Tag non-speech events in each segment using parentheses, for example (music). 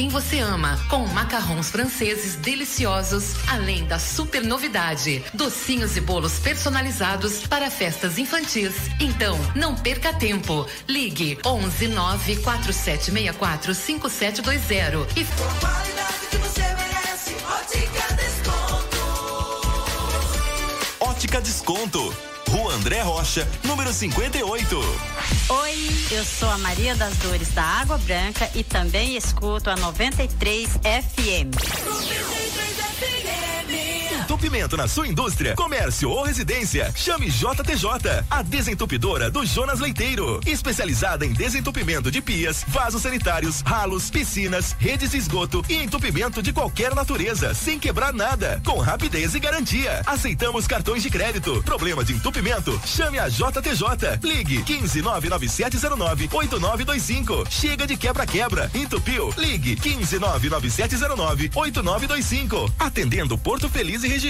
quem você ama, com macarrons franceses deliciosos, além da super novidade, docinhos e bolos personalizados para festas infantis. Então, não perca tempo. Ligue 11 9 4764 5720 e qualidade que você merece. Ótica Desconto. Ótica Desconto. Rua André Rocha, número 58. Oi, eu sou a Maria das Dores da Água Branca e também escuto a 93 FM. 93 Entupimento na sua indústria, comércio ou residência, chame JTJ, a desentupidora do Jonas Leiteiro, especializada em desentupimento de pias, vasos sanitários, ralos, piscinas, redes de esgoto e entupimento de qualquer natureza, sem quebrar nada, com rapidez e garantia. Aceitamos cartões de crédito. Problema de entupimento? Chame a JTJ. Ligue 15 99709 8925. Chega de quebra-quebra. Entupiu? Ligue 15 99709 8925. Atendendo Porto Feliz e região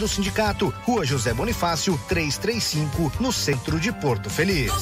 do sindicato, Rua José Bonifácio, 335, no centro de Porto Feliz.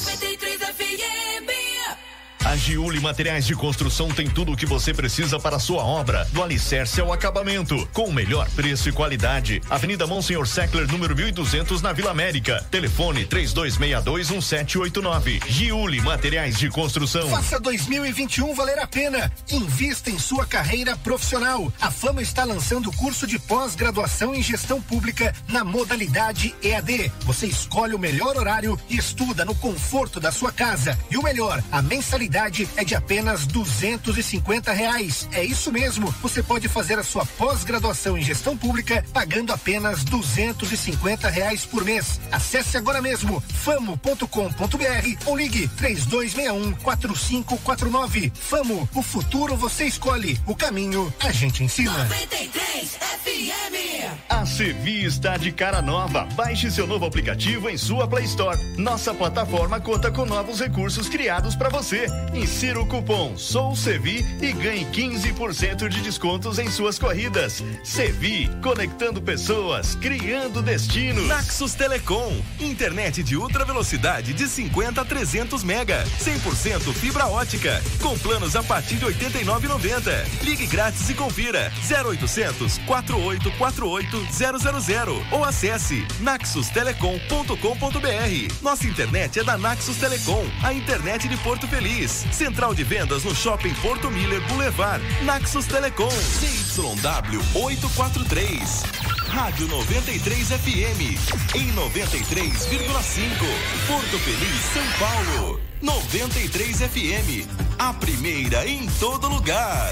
93 a Giuli Materiais de Construção tem tudo o que você precisa para a sua obra, do alicerce ao acabamento, com o melhor preço e qualidade. Avenida Monsenhor Seckler, número 1200, na Vila América. Telefone 32621789. Giuli Materiais de Construção. Faça 2021 valer a pena. Invista em sua carreira profissional. A Fama está lançando o curso de pós-graduação em gestão pública na modalidade EAD. Você escolhe o melhor horário e estuda no conforto da sua casa. E o melhor, a mensalidade mensalidade é de apenas duzentos e cinquenta reais. É isso mesmo. Você pode fazer a sua pós-graduação em gestão pública pagando apenas duzentos e cinquenta reais por mês. Acesse agora mesmo famo.com.br ou ligue três dois um quatro cinco quatro nove. Famo, o futuro você escolhe. O caminho a gente ensina. 93 FM. A Sevi está de cara nova. Baixe seu novo aplicativo em sua Play Store. Nossa plataforma conta com novos recursos criados para você Insira o cupom SOUCEVI e ganhe 15% de descontos em suas corridas. Sevi, conectando pessoas, criando destinos. Naxos Telecom, internet de ultra velocidade de 50 a 300 mega, 100% fibra ótica, com planos a partir de 89,90. Ligue grátis e confira 0800 4848 000 ou acesse naxustelecom.com.br. Nossa internet é da Naxos Telecom, a internet de Porto Feliz. Central de vendas no Shopping Porto Miller Boulevard. Naxos Telecom. CYW 843. Rádio 93 FM. Em 93,5. Porto Feliz, São Paulo. 93 FM. A primeira em todo lugar.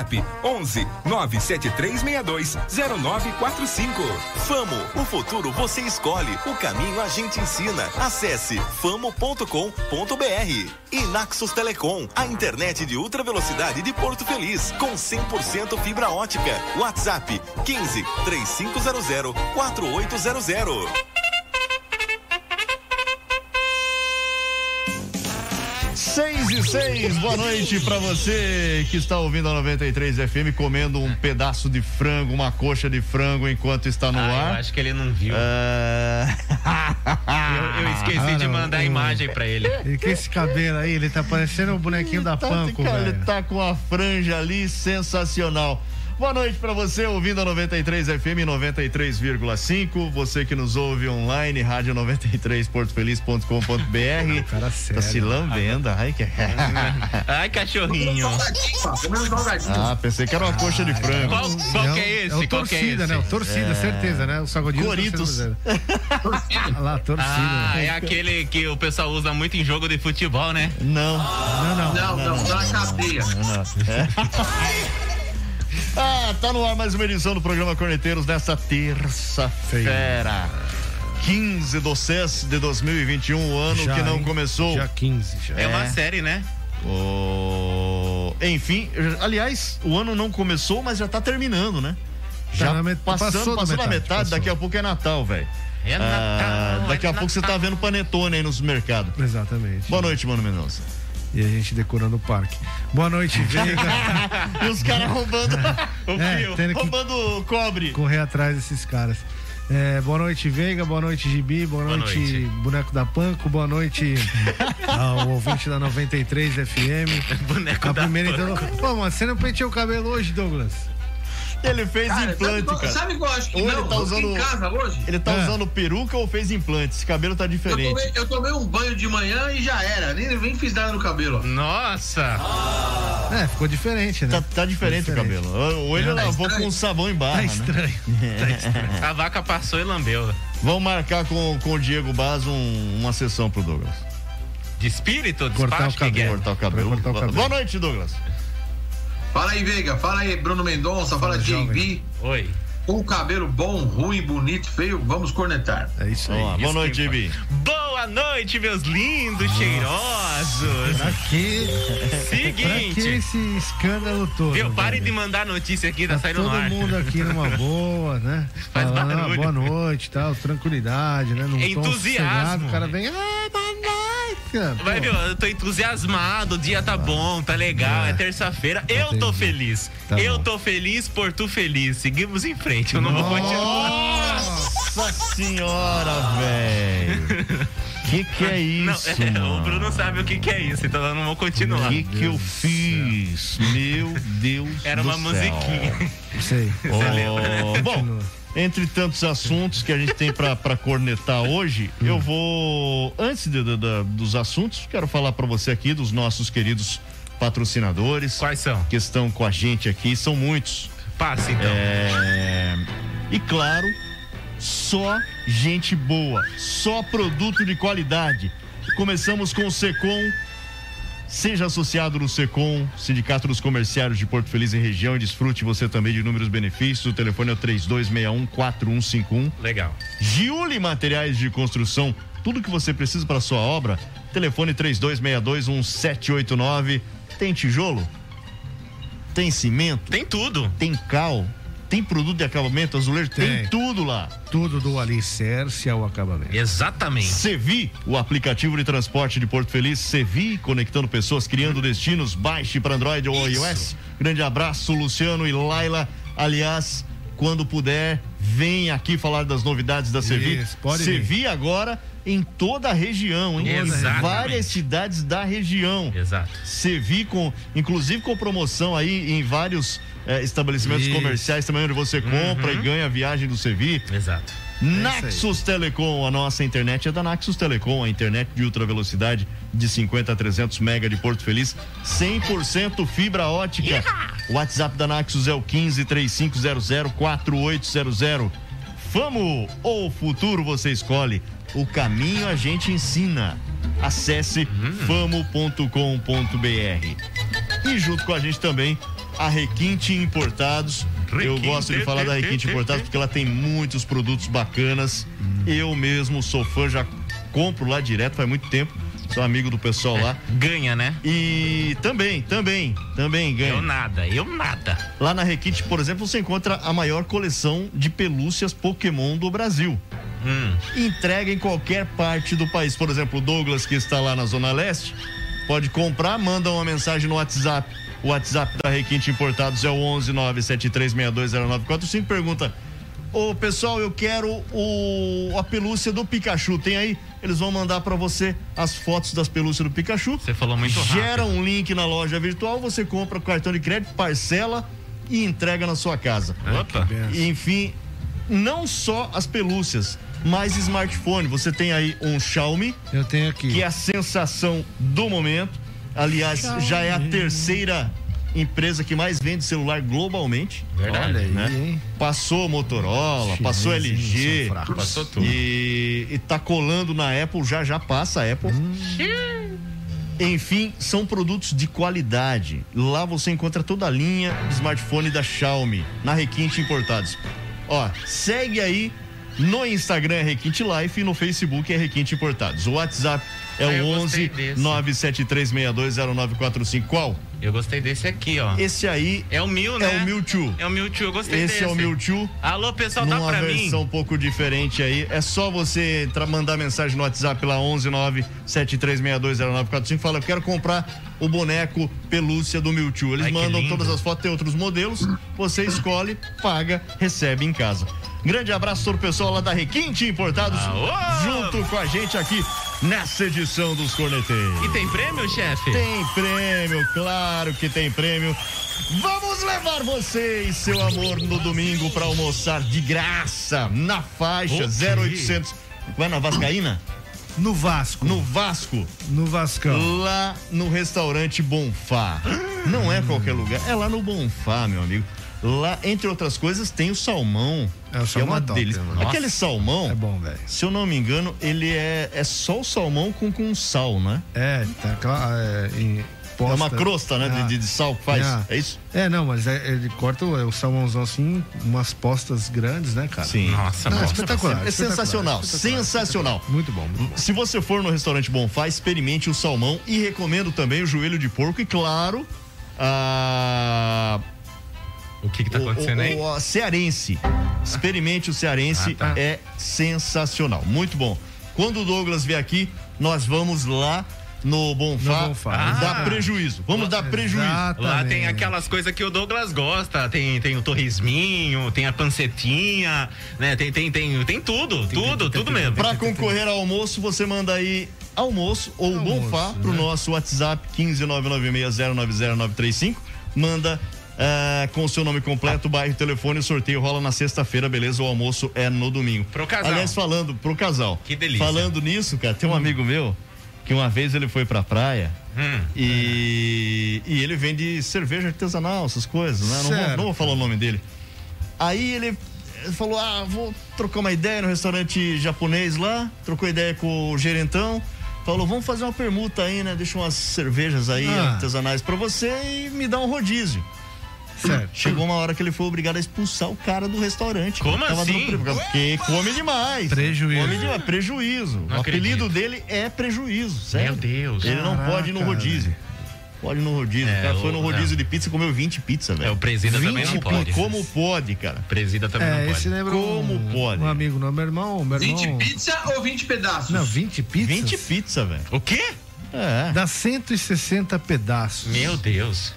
WhatsApp 11 97362 0945. Famo, o futuro você escolhe, o caminho a gente ensina. Acesse famo.com.br. E Naxos Telecom, a internet de ultra velocidade de Porto Feliz, com 100% fibra ótica. WhatsApp 15 3500 4800. 6 e 6, boa noite para você que está ouvindo a 93 FM comendo um pedaço de frango, uma coxa de frango enquanto está no ah, ar. Eu acho que ele não viu. Uh... eu, eu, esqueci ah, de mandar a imagem para ele. E que esse cabelo aí, ele tá parecendo o bonequinho da tá, Panko, cara, Ele tá com a franja ali sensacional. Boa noite para você, ouvindo a 93 FM 93,5. Você que nos ouve online, rádio 93 portofeliz.com.br. Cara sério. Tá se lambendo. Ai, que... (laughs) Ai, cachorrinho. Ah, pensei que era uma coxa de frango. Qual, qual que é esse? É o qual torcida, é esse? né? O torcida, é... certeza, né? O sagodinho. Coritos. torcida. lá, torcida. Ah, é aquele que o pessoal usa muito em jogo de futebol, né? Não. Não, não. Não, não, não, na cadeia. Não, não. É? (laughs) Ah, tá no ar mais uma edição do programa Corneteiros dessa terça-feira. 15 do CES de 2021, o ano já, que não hein? começou. Já 15, já. É, é uma série, né? Oh, enfim, aliás, o ano não começou, mas já tá terminando, né? Já tá met... passando, passou, passou da metade, metade passou. daqui a pouco é Natal, velho. É Natal. Ah, daqui é a Natal. pouco você tá vendo panetone aí nos mercados. Exatamente. Boa noite, Mano Mendonça e a gente decorando o parque. Boa noite, Veiga. (laughs) e os caras roubando o (laughs) é, fio, roubando cobre. Correr atrás desses caras. É, boa noite, Veiga. Boa noite, Gibi. Boa, boa noite, noite, Boneco da Panco. Boa noite (laughs) ao ouvinte da 93 FM. Boneco a da primeira Panco. Pô, mano, você não penteou o cabelo hoje, Douglas? Ele fez cara, implante, sabe, cara. Sabe qual eu acho que ou não? Ele tá usando, em casa hoje. Ele tá é. usando peruca ou fez implante? Esse cabelo tá diferente. Eu tomei, eu tomei, um banho de manhã e já era. Nem, nem fiz nada no cabelo. Nossa! É, ficou diferente, né? Tá, tá diferente, tá diferente, o cabelo. Ou ele tá lavou estranho. com sabão em barra. Tá né? estranho. Né? (laughs) tá estranho. A vaca passou e lambeu. Vamos marcar com, com o Diego Baz um, uma sessão pro Douglas. De espírito? Cortar o cabelo. Cortar o cabelo. Cortar o cabelo. Boa noite, Douglas. Fala aí, Veiga. Fala aí, Bruno Mendonça. Fala, JB. Oi. Com o cabelo bom, ruim, bonito, feio, vamos cornetar. É isso aí. Boa noite, JB. Boa noite, meus lindos, Nossa. cheirosos. Pra quê? Seguinte. Pra que esse escândalo todo? Viu? Pare de mandar notícia aqui, tá, tá saindo todo no ar. Todo mundo aqui numa (laughs) boa, né? Faz Falando, barulho. boa noite, tal, tranquilidade, né? Num Entusiasmo. o cara vem, ah, cara. Vai, meu, eu tô entusiasmado, o dia tá bom, tá legal, é, é terça-feira. Eu tô feliz. Tá eu bom. tô feliz por tu feliz. Seguimos em frente, eu não Nossa vou continuar. Nossa senhora, velho. Que que é (laughs) isso? Não, é, o Bruno sabe o que que é isso, então eu não vou continuar. O que que eu fiz? Meu Deus Era uma céu. musiquinha. Sei. (laughs) Oh, bom, entre tantos assuntos que a gente tem para cornetar hoje, hum. eu vou, antes de, de, de, dos assuntos, quero falar para você aqui dos nossos queridos patrocinadores. Quais são? Que estão com a gente aqui, são muitos. Passe então. É... E claro, só gente boa, só produto de qualidade. Começamos com o Secom Seja associado no SECOM, Sindicato dos Comerciários de Porto Feliz e região, e desfrute você também de inúmeros benefícios. O telefone é 3261-4151. Legal. Giuli Materiais de Construção, tudo que você precisa para sua obra. Telefone 3262-1789. Tem tijolo? Tem cimento? Tem tudo. Tem cal? Tem produto de acabamento, azulejo? Tem, tem tudo lá. Tudo do alicerce ao acabamento. Exatamente. Sevi, o aplicativo de transporte de Porto Feliz. Sevi, conectando pessoas, criando destinos. Baixe para Android ou iOS. Grande abraço, Luciano e Laila. Aliás, quando puder, vem aqui falar das novidades da Sevi. Isso, pode Sevi agora em toda a região, hein? Exatamente. Várias cidades da região. Exato. Sevi com, inclusive com promoção aí em vários é, estabelecimentos Isso. comerciais também onde você compra uhum. e ganha a viagem do Sevi. Exato. É Naxos Telecom, a nossa internet é da Naxos Telecom, a internet de ultra velocidade de 50 a 300 mega de Porto Feliz, 100% fibra ótica. O WhatsApp da Naxos é o 15 3500 4800. Famo ou futuro você escolhe. O caminho a gente ensina. Acesse hum. famo.com.br. E junto com a gente também a Requinte Importados. Requinte, eu gosto de falar da Requinte Importados porque ela tem muitos produtos bacanas. Hum. Eu mesmo sou fã, já compro lá direto faz muito tempo. Sou amigo do pessoal é, lá. Ganha, né? E também, também, também ganha. Eu nada, eu nada. Lá na Requinte, por exemplo, você encontra a maior coleção de pelúcias Pokémon do Brasil. Hum. Entrega em qualquer parte do país. Por exemplo, o Douglas, que está lá na Zona Leste, pode comprar, manda uma mensagem no WhatsApp. O WhatsApp da Requinte Importados é o 11 973620945. Pergunta: Ô pessoal, eu quero o, a pelúcia do Pikachu. Tem aí? Eles vão mandar para você as fotos das pelúcias do Pikachu. Você falou muito rápido. Gera um link na loja virtual, você compra com cartão de crédito, parcela e entrega na sua casa. Opa. Enfim, não só as pelúcias, mas smartphone. Você tem aí um Xiaomi. Eu tenho aqui. Que é a sensação do momento. Aliás, Xiaomi. já é a terceira empresa que mais vende celular globalmente. Verdade. Olha aí, né? hein? Passou Motorola, passou LG. Passou tudo. E, e tá colando na Apple, já já passa a Apple. Hum. Enfim, são produtos de qualidade. Lá você encontra toda a linha de smartphone da Xiaomi, na Requinte Importados. Ó, segue aí no Instagram é Requinte Life e no Facebook é Requinte Importados. O WhatsApp é ah, o 11 973620945. Qual? Eu gostei desse aqui, ó. Esse aí é o Mil, né? É o Mewtwo. É o Mewtwo, eu gostei Esse desse. é o Mewtwo. Alô, pessoal, dá pra mim? Uma versão um pouco diferente aí. É só você mandar mensagem no WhatsApp lá 11973620945. Fala, eu quero comprar o boneco pelúcia do Mewtwo. Eles Ai, mandam todas as fotos, tem outros modelos. Você escolhe, paga, recebe em casa. Grande abraço todo o pessoal lá da Requinte Importados, Aô! junto com a gente aqui nessa edição dos Corneteiros. E tem prêmio, chefe? Tem prêmio, claro que tem prêmio. Vamos levar você e seu amor no domingo para almoçar de graça na faixa okay. 0800. Vai na Vascaína? No Vasco. No Vasco. No Vascão. Lá no restaurante Bonfá. Não é qualquer lugar, é lá no Bonfá, meu amigo. Lá, entre outras coisas, tem o salmão. É, é uma é top, delícia. Aquele salmão. É bom, velho. Se eu não me engano, ele é, é só o salmão com, com sal, né? É, tá claro. É. É uma crosta, né? Ah. De, de, sal que faz. É, é isso? É, não, mas é, ele corta o, o, salmãozão assim, umas postas grandes, né, cara? Sim. Nossa, não, é espetacular. É sensacional. Espetacular. Sensacional. Muito bom, muito bom. Se você for no restaurante Bonfá, experimente o salmão e recomendo também o joelho de porco e, claro, a o que está acontecendo o, aí? O, o cearense. Experimente o cearense, ah, tá. é sensacional. Muito bom. Quando o Douglas vier aqui, nós vamos lá no Bonfá, no Bonfá. Ah, dar prejuízo. Vamos dar prejuízo. Exatamente. Lá tem aquelas coisas que o Douglas gosta. Tem, tem o torresminho, tem a pancetinha, né? Tem, tem, tem, tem tudo, tem, tudo, tem, tudo mesmo. Para concorrer ao almoço, você manda aí almoço ou almoço, Bonfá pro né? nosso WhatsApp 15996090935. Manda Uh, com o seu nome completo, bairro, telefone, o sorteio rola na sexta-feira, beleza? O almoço é no domingo. Pro casal. Aliás, falando pro casal. Que delícia. Falando nisso, cara, tem um hum. amigo meu que uma vez ele foi pra praia hum. e, e ele vende cerveja artesanal, essas coisas, né? Não vou, não vou, falar o nome dele. Aí ele falou: Ah, vou trocar uma ideia no restaurante japonês lá, trocou ideia com o gerentão. Falou, vamos fazer uma permuta aí, né? Deixa umas cervejas aí ah. artesanais para você e me dá um rodízio. Certo. Chegou uma hora que ele foi obrigado a expulsar o cara do restaurante. Como assim? Dando, porque come demais. Prejuízo. Come demais, prejuízo. Não o acredito. apelido dele é prejuízo, sério. Meu Deus. Ele Caraca, não pode ir no rodízio. Pode ir no rodízio. É, o cara foi no rodízio de pizza e comeu 20 pizzas, velho. É, o presida também não pode. Como pode, cara? Presida também é, não pode. Esse lembra Como um, pode? Um amigo, não, meu irmão, meu irmão. 20 pizza ou 20 pedaços? Não, 20 pizzas. 20 pizza, velho. O quê? É. Dá 160 pedaços. Meu Deus.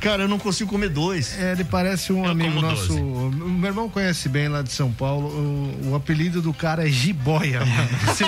Cara, eu não consigo comer dois. É, ele parece um eu amigo nosso. O meu irmão conhece bem lá de São Paulo. O, o apelido do cara é Jiboia, mano. (laughs) Você,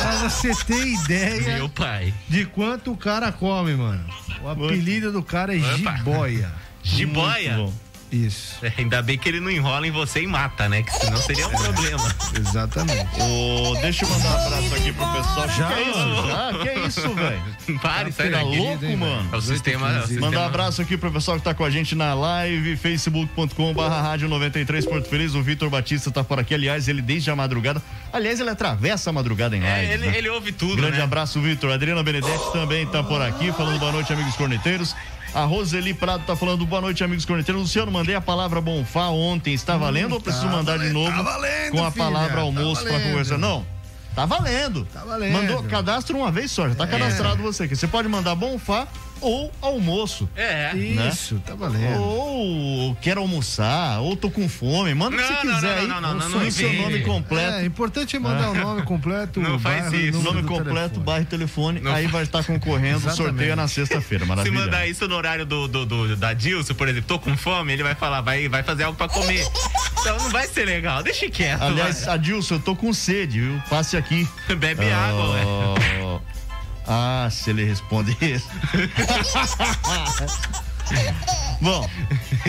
pra você ter ideia Meu pai. de quanto o cara come, mano. O apelido do cara é Jiboia. Jiboia? Isso. É, ainda bem que ele não enrola em você e mata, né? Que senão seria um problema. (laughs) Exatamente. Oh, deixa eu mandar um abraço aqui pro pessoal. Já? Que é isso? Já? Que é isso, (laughs) velho? Pare, sai tá louco, mano. É o sistema, é o Mandar um abraço aqui pro pessoal que tá com a gente na live, facebook.com barra rádio 93 Porto Feliz. O Vitor Batista tá por aqui. Aliás, ele desde a madrugada. Aliás, ele atravessa a madrugada em é, live. É, ele, né? ele ouve tudo, Grande né? abraço, Vitor. Adriana Benedetti também tá por aqui, falando boa noite, amigos corneteiros. A Roseli Prado tá falando boa noite, amigos corneteiros. Luciano, mandei a palavra bonfá ontem. Está valendo hum, ou preciso tá mandar valendo, de novo tá valendo, com a filha, palavra almoço tá para conversar? Não. Tá valendo. Tá valendo. Mandou cadastro uma vez só, já tá é. cadastrado você aqui. Você pode mandar Bonfá ou almoço. É. Né? Isso, tá valendo. Ou quero almoçar, ou tô com fome. Manda o que você quiser aí. Não, não, não, não, não, seu nome completo. É, importante é mandar o nome completo. Não faz bairro, isso. Nome completo, bairro e telefone. Não aí vai estar concorrendo, sorteio na sexta-feira. (laughs) Maravilha. Se mandar isso no horário do, do, do, da Dilson, por exemplo, tô com fome, ele vai falar, vai, vai fazer algo pra comer. Então não vai ser legal, deixa quieto. Aliás, Adilson, eu tô com sede, viu? Passe aqui. Bebe uh, água, ué. Ah, se ele responde isso. (laughs) Bom,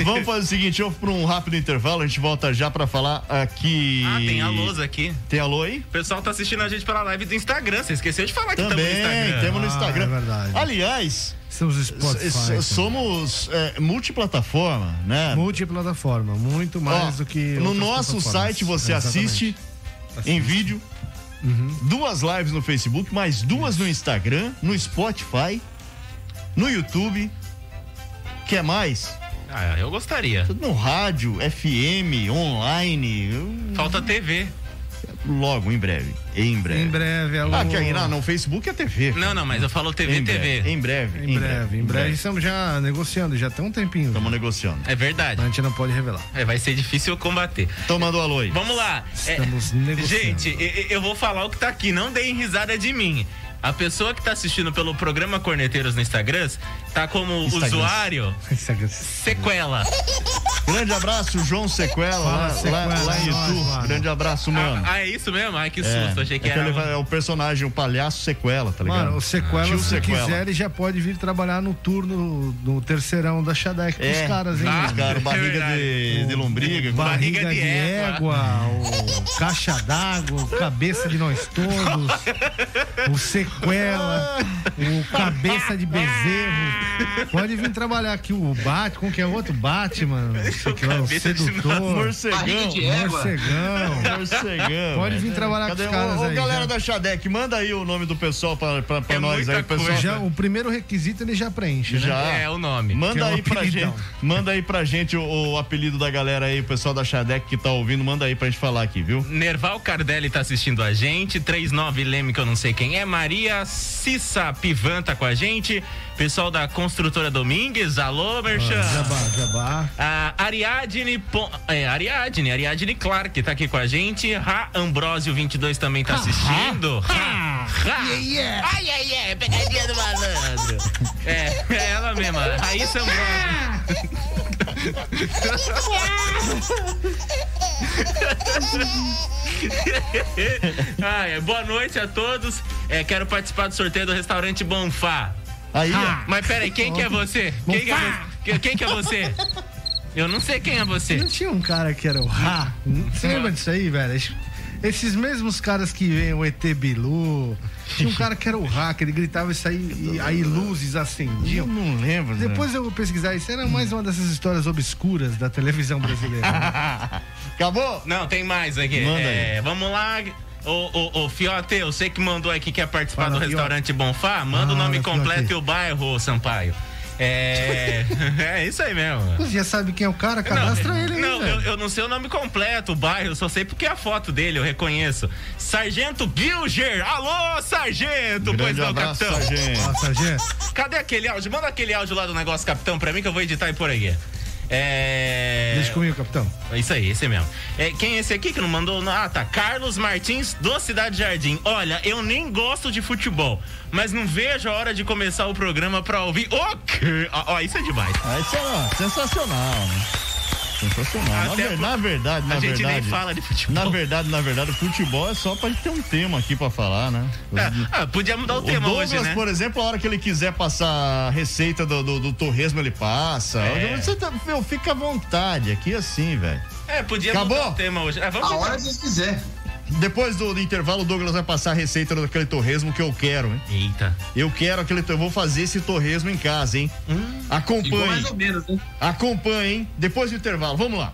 vamos fazer o seguinte, eu vou para um rápido intervalo, a gente volta já para falar aqui. Ah, tem alôs aqui. Tem alô aí? O pessoal tá assistindo a gente pela live do Instagram, você esqueceu de falar Também, que estamos no Instagram. temos no Instagram. Ah, é verdade. Aliás, somos Spotify. Somos é, multiplataforma, né? Multiplataforma, muito mais Ó, do que. No nosso site você é, assiste, assiste em vídeo Uhum. Duas lives no Facebook, mais duas no Instagram, no Spotify, no YouTube. Quer mais? Ah, eu gostaria. Tudo no rádio, FM, online. Falta TV. Logo, em breve. Em breve. Em breve, alô. Ah, que aí, não, no Facebook é TV. Não, não, mas eu falo TV, em TV. Breve, em breve. Em, em breve, breve, em breve. Estamos já negociando, já tem um tempinho. Estamos negociando. É verdade. A gente não pode revelar. É, vai ser difícil combater. Tomando alô aí. Vamos lá. Estamos é, negociando. Gente, eu vou falar o que tá aqui, não deem risada de mim. A pessoa que está assistindo pelo programa Corneteiros no Instagram tá como Instagram. usuário (laughs) Sequela. Grande abraço, João Sequela, lá, Sequela, lá, lá em YouTube. Grande abraço, mano. Ah, ah, é isso mesmo? Ai, que é, susto. Achei que é era. Que ele, é o personagem, o palhaço Sequela, tá ligado? Mano, o Sequela, ah, se sequela. quiser, ele já pode vir trabalhar no turno, no terceirão da Xadec é, os caras, hein? Ah, cara, barriga de, de lombriga. Barriga, barriga de, de égua, o caixa d'água, cabeça de nós todos, (laughs) o Sequela sequela, o cabeça de bezerro. Pode vir trabalhar aqui o Batman, como que é outro Batman, o, o sedutor. Morcegão. Morcegão. Morcegão. Pode vir trabalhar Cadê? com os caras ô, aí. galera já. da Xadec, manda aí o nome do pessoal pra, pra, pra é nós aí. Pessoal. Já, o primeiro requisito ele já preenche, já. né? É o nome. Manda é aí pra gente. Manda aí pra gente o, o, apelido da galera aí, o pessoal da Xadec que tá ouvindo, manda aí pra gente falar aqui, viu? Nerval Cardelli tá assistindo a gente, 39 Leme que eu não sei quem é, Maria Maria Cissa Pivan tá com a gente. Pessoal da Construtora Domingues, alô, Merchan. Ah, jabá, jabá. A Ariadne, é, Ariadne, Ariadne Clark tá aqui com a gente. Ra Ambrósio 22 também tá assistindo. Ha, ha. Yeah, yeah. Ai, ai, ai, pegadinha do malandro. é, é ela mesma, Raíssa Ambrósio. (laughs) (laughs) ah, boa noite a todos. É, quero participar do sorteio do restaurante Bonfá. Aí, ah, mas peraí, quem que é você? Quem que é você? Quem que é você? Eu não sei quem é você. Não tinha um cara que era o Ra? Você lembra disso aí, velho? Esses mesmos caras que vêm o ET Bilu. Tinha um cara que era o hacker, ele gritava isso aí e aí luzes acendiam. Eu não lembro. Né? Depois né? eu vou pesquisar. Isso era mais uma dessas histórias obscuras da televisão brasileira. Né? (laughs) Acabou? Não, tem mais aqui. Manda é, vamos lá. Ô, ô, ô, Fiote, eu sei que mandou aqui que quer participar Fala, do restaurante Fiote. Bonfá. Manda ah, o nome completo Fiote. e o bairro, Sampaio. É. (laughs) é isso aí mesmo. Você já sabe quem é o cara, cadastra não, ele aí. Não, eu, eu, não sei o nome completo, o bairro, eu só sei porque é a foto dele, eu reconheço. Sargento Gilger! Alô, Sargento! Grande pois não, abraço, capitão. Sargento. Ah, sargento. Cadê aquele áudio? Manda aquele áudio lá do negócio, capitão, pra mim que eu vou editar e por aí. É. Deixa comigo, capitão. É isso aí, esse mesmo. É, quem é esse aqui que não mandou? Ah, tá. Carlos Martins, do Cidade Jardim. Olha, eu nem gosto de futebol, mas não vejo a hora de começar o programa pra ouvir. Ok! Ó, ó isso é demais. Ah, isso é sensacional, né? Sensacional. Na, na, verdade, na a gente verdade. nem fala de futebol. Na verdade, na verdade, o futebol é só pra gente ter um tema aqui pra falar, né? É, ah, podia mudar o, o tema Douglas, hoje, né? por exemplo, a hora que ele quiser passar a receita do, do, do torresmo, ele passa. É. Você tá, meu, fica à vontade, aqui assim, velho. É, podia Acabou? mudar o tema hoje. É, vamos a hora que quiser. Depois do, do, intervalo, o Douglas vai passar a receita daquele torresmo que eu quero, hein? Eita. Eu quero aquele. Eu vou fazer esse torresmo em casa, hein? Hum, Acompanhe. mais ou menos, hein? Acompanhe, hein? Depois do intervalo, vamos lá.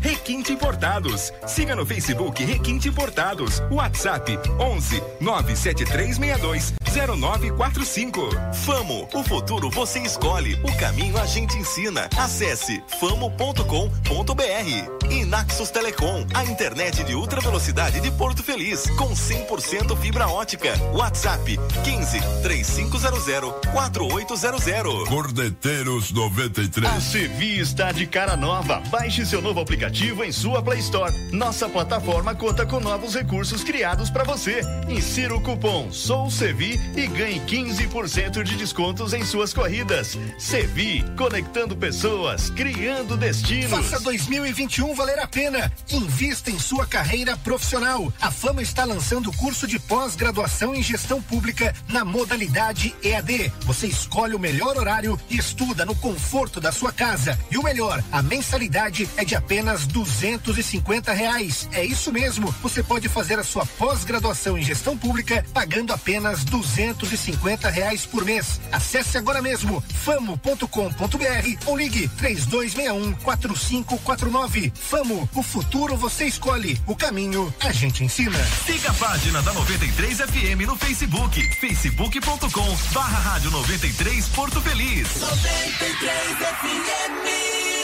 Requinte Importados. Siga no Facebook Requinte Importados. WhatsApp 11 97362 0945. Famo, o futuro você escolhe, o caminho a gente ensina. Acesse famo.com.br. E Naxos Telecom, a internet de ultra velocidade de Porto Feliz, com 100% fibra ótica. WhatsApp 15 3500 4800. Cordeteiros 93. A Sevi está de cara nova. Baixe seu novo aplicativo em sua Play Store. Nossa plataforma conta com novos recursos criados para você. Insira o cupom Sou Sevi e ganhe 15% de descontos em suas corridas. Sevi, conectando pessoas, criando destinos. Faça 2021 valer a pena. Invista em sua carreira profissional. A Fama está lançando o curso de pós-graduação em gestão pública na modalidade EAD. Você escolhe o melhor horário e estuda no conforto da sua casa. E o melhor, a mensalidade é de apenas duzentos e cinquenta reais. É isso mesmo. Você pode fazer a sua pós-graduação em gestão pública pagando apenas duzentos e cinquenta reais por mês. Acesse agora mesmo famo.com.br ou ligue três dois meia um quatro cinco quatro nove. Famo, o futuro você escolhe, o caminho a gente ensina. Siga a página da 93 FM no Facebook, facebook.com barra rádio 93 Porto Feliz. 93 FM.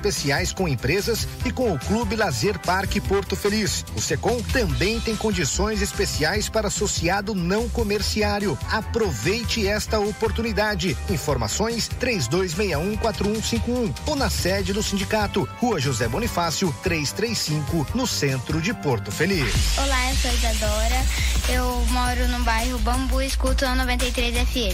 com empresas e com o Clube Lazer Parque Porto Feliz. O Secom também tem condições especiais para associado não comerciário. Aproveite esta oportunidade. Informações 32614151 ou na sede do sindicato, Rua José Bonifácio, 335, no centro de Porto Feliz. Olá, eu sou Isadora. Eu moro no bairro Bambu e escuto a 93 FM.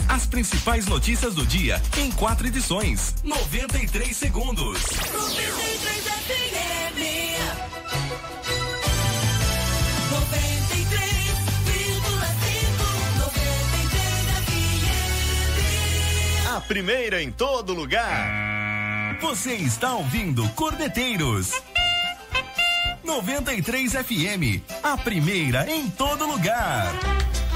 As principais notícias do dia em quatro edições. 93 segundos. 93 FM. 93,5 A primeira em todo lugar. Você está ouvindo Cordeteiros. 93 FM, a primeira em todo lugar.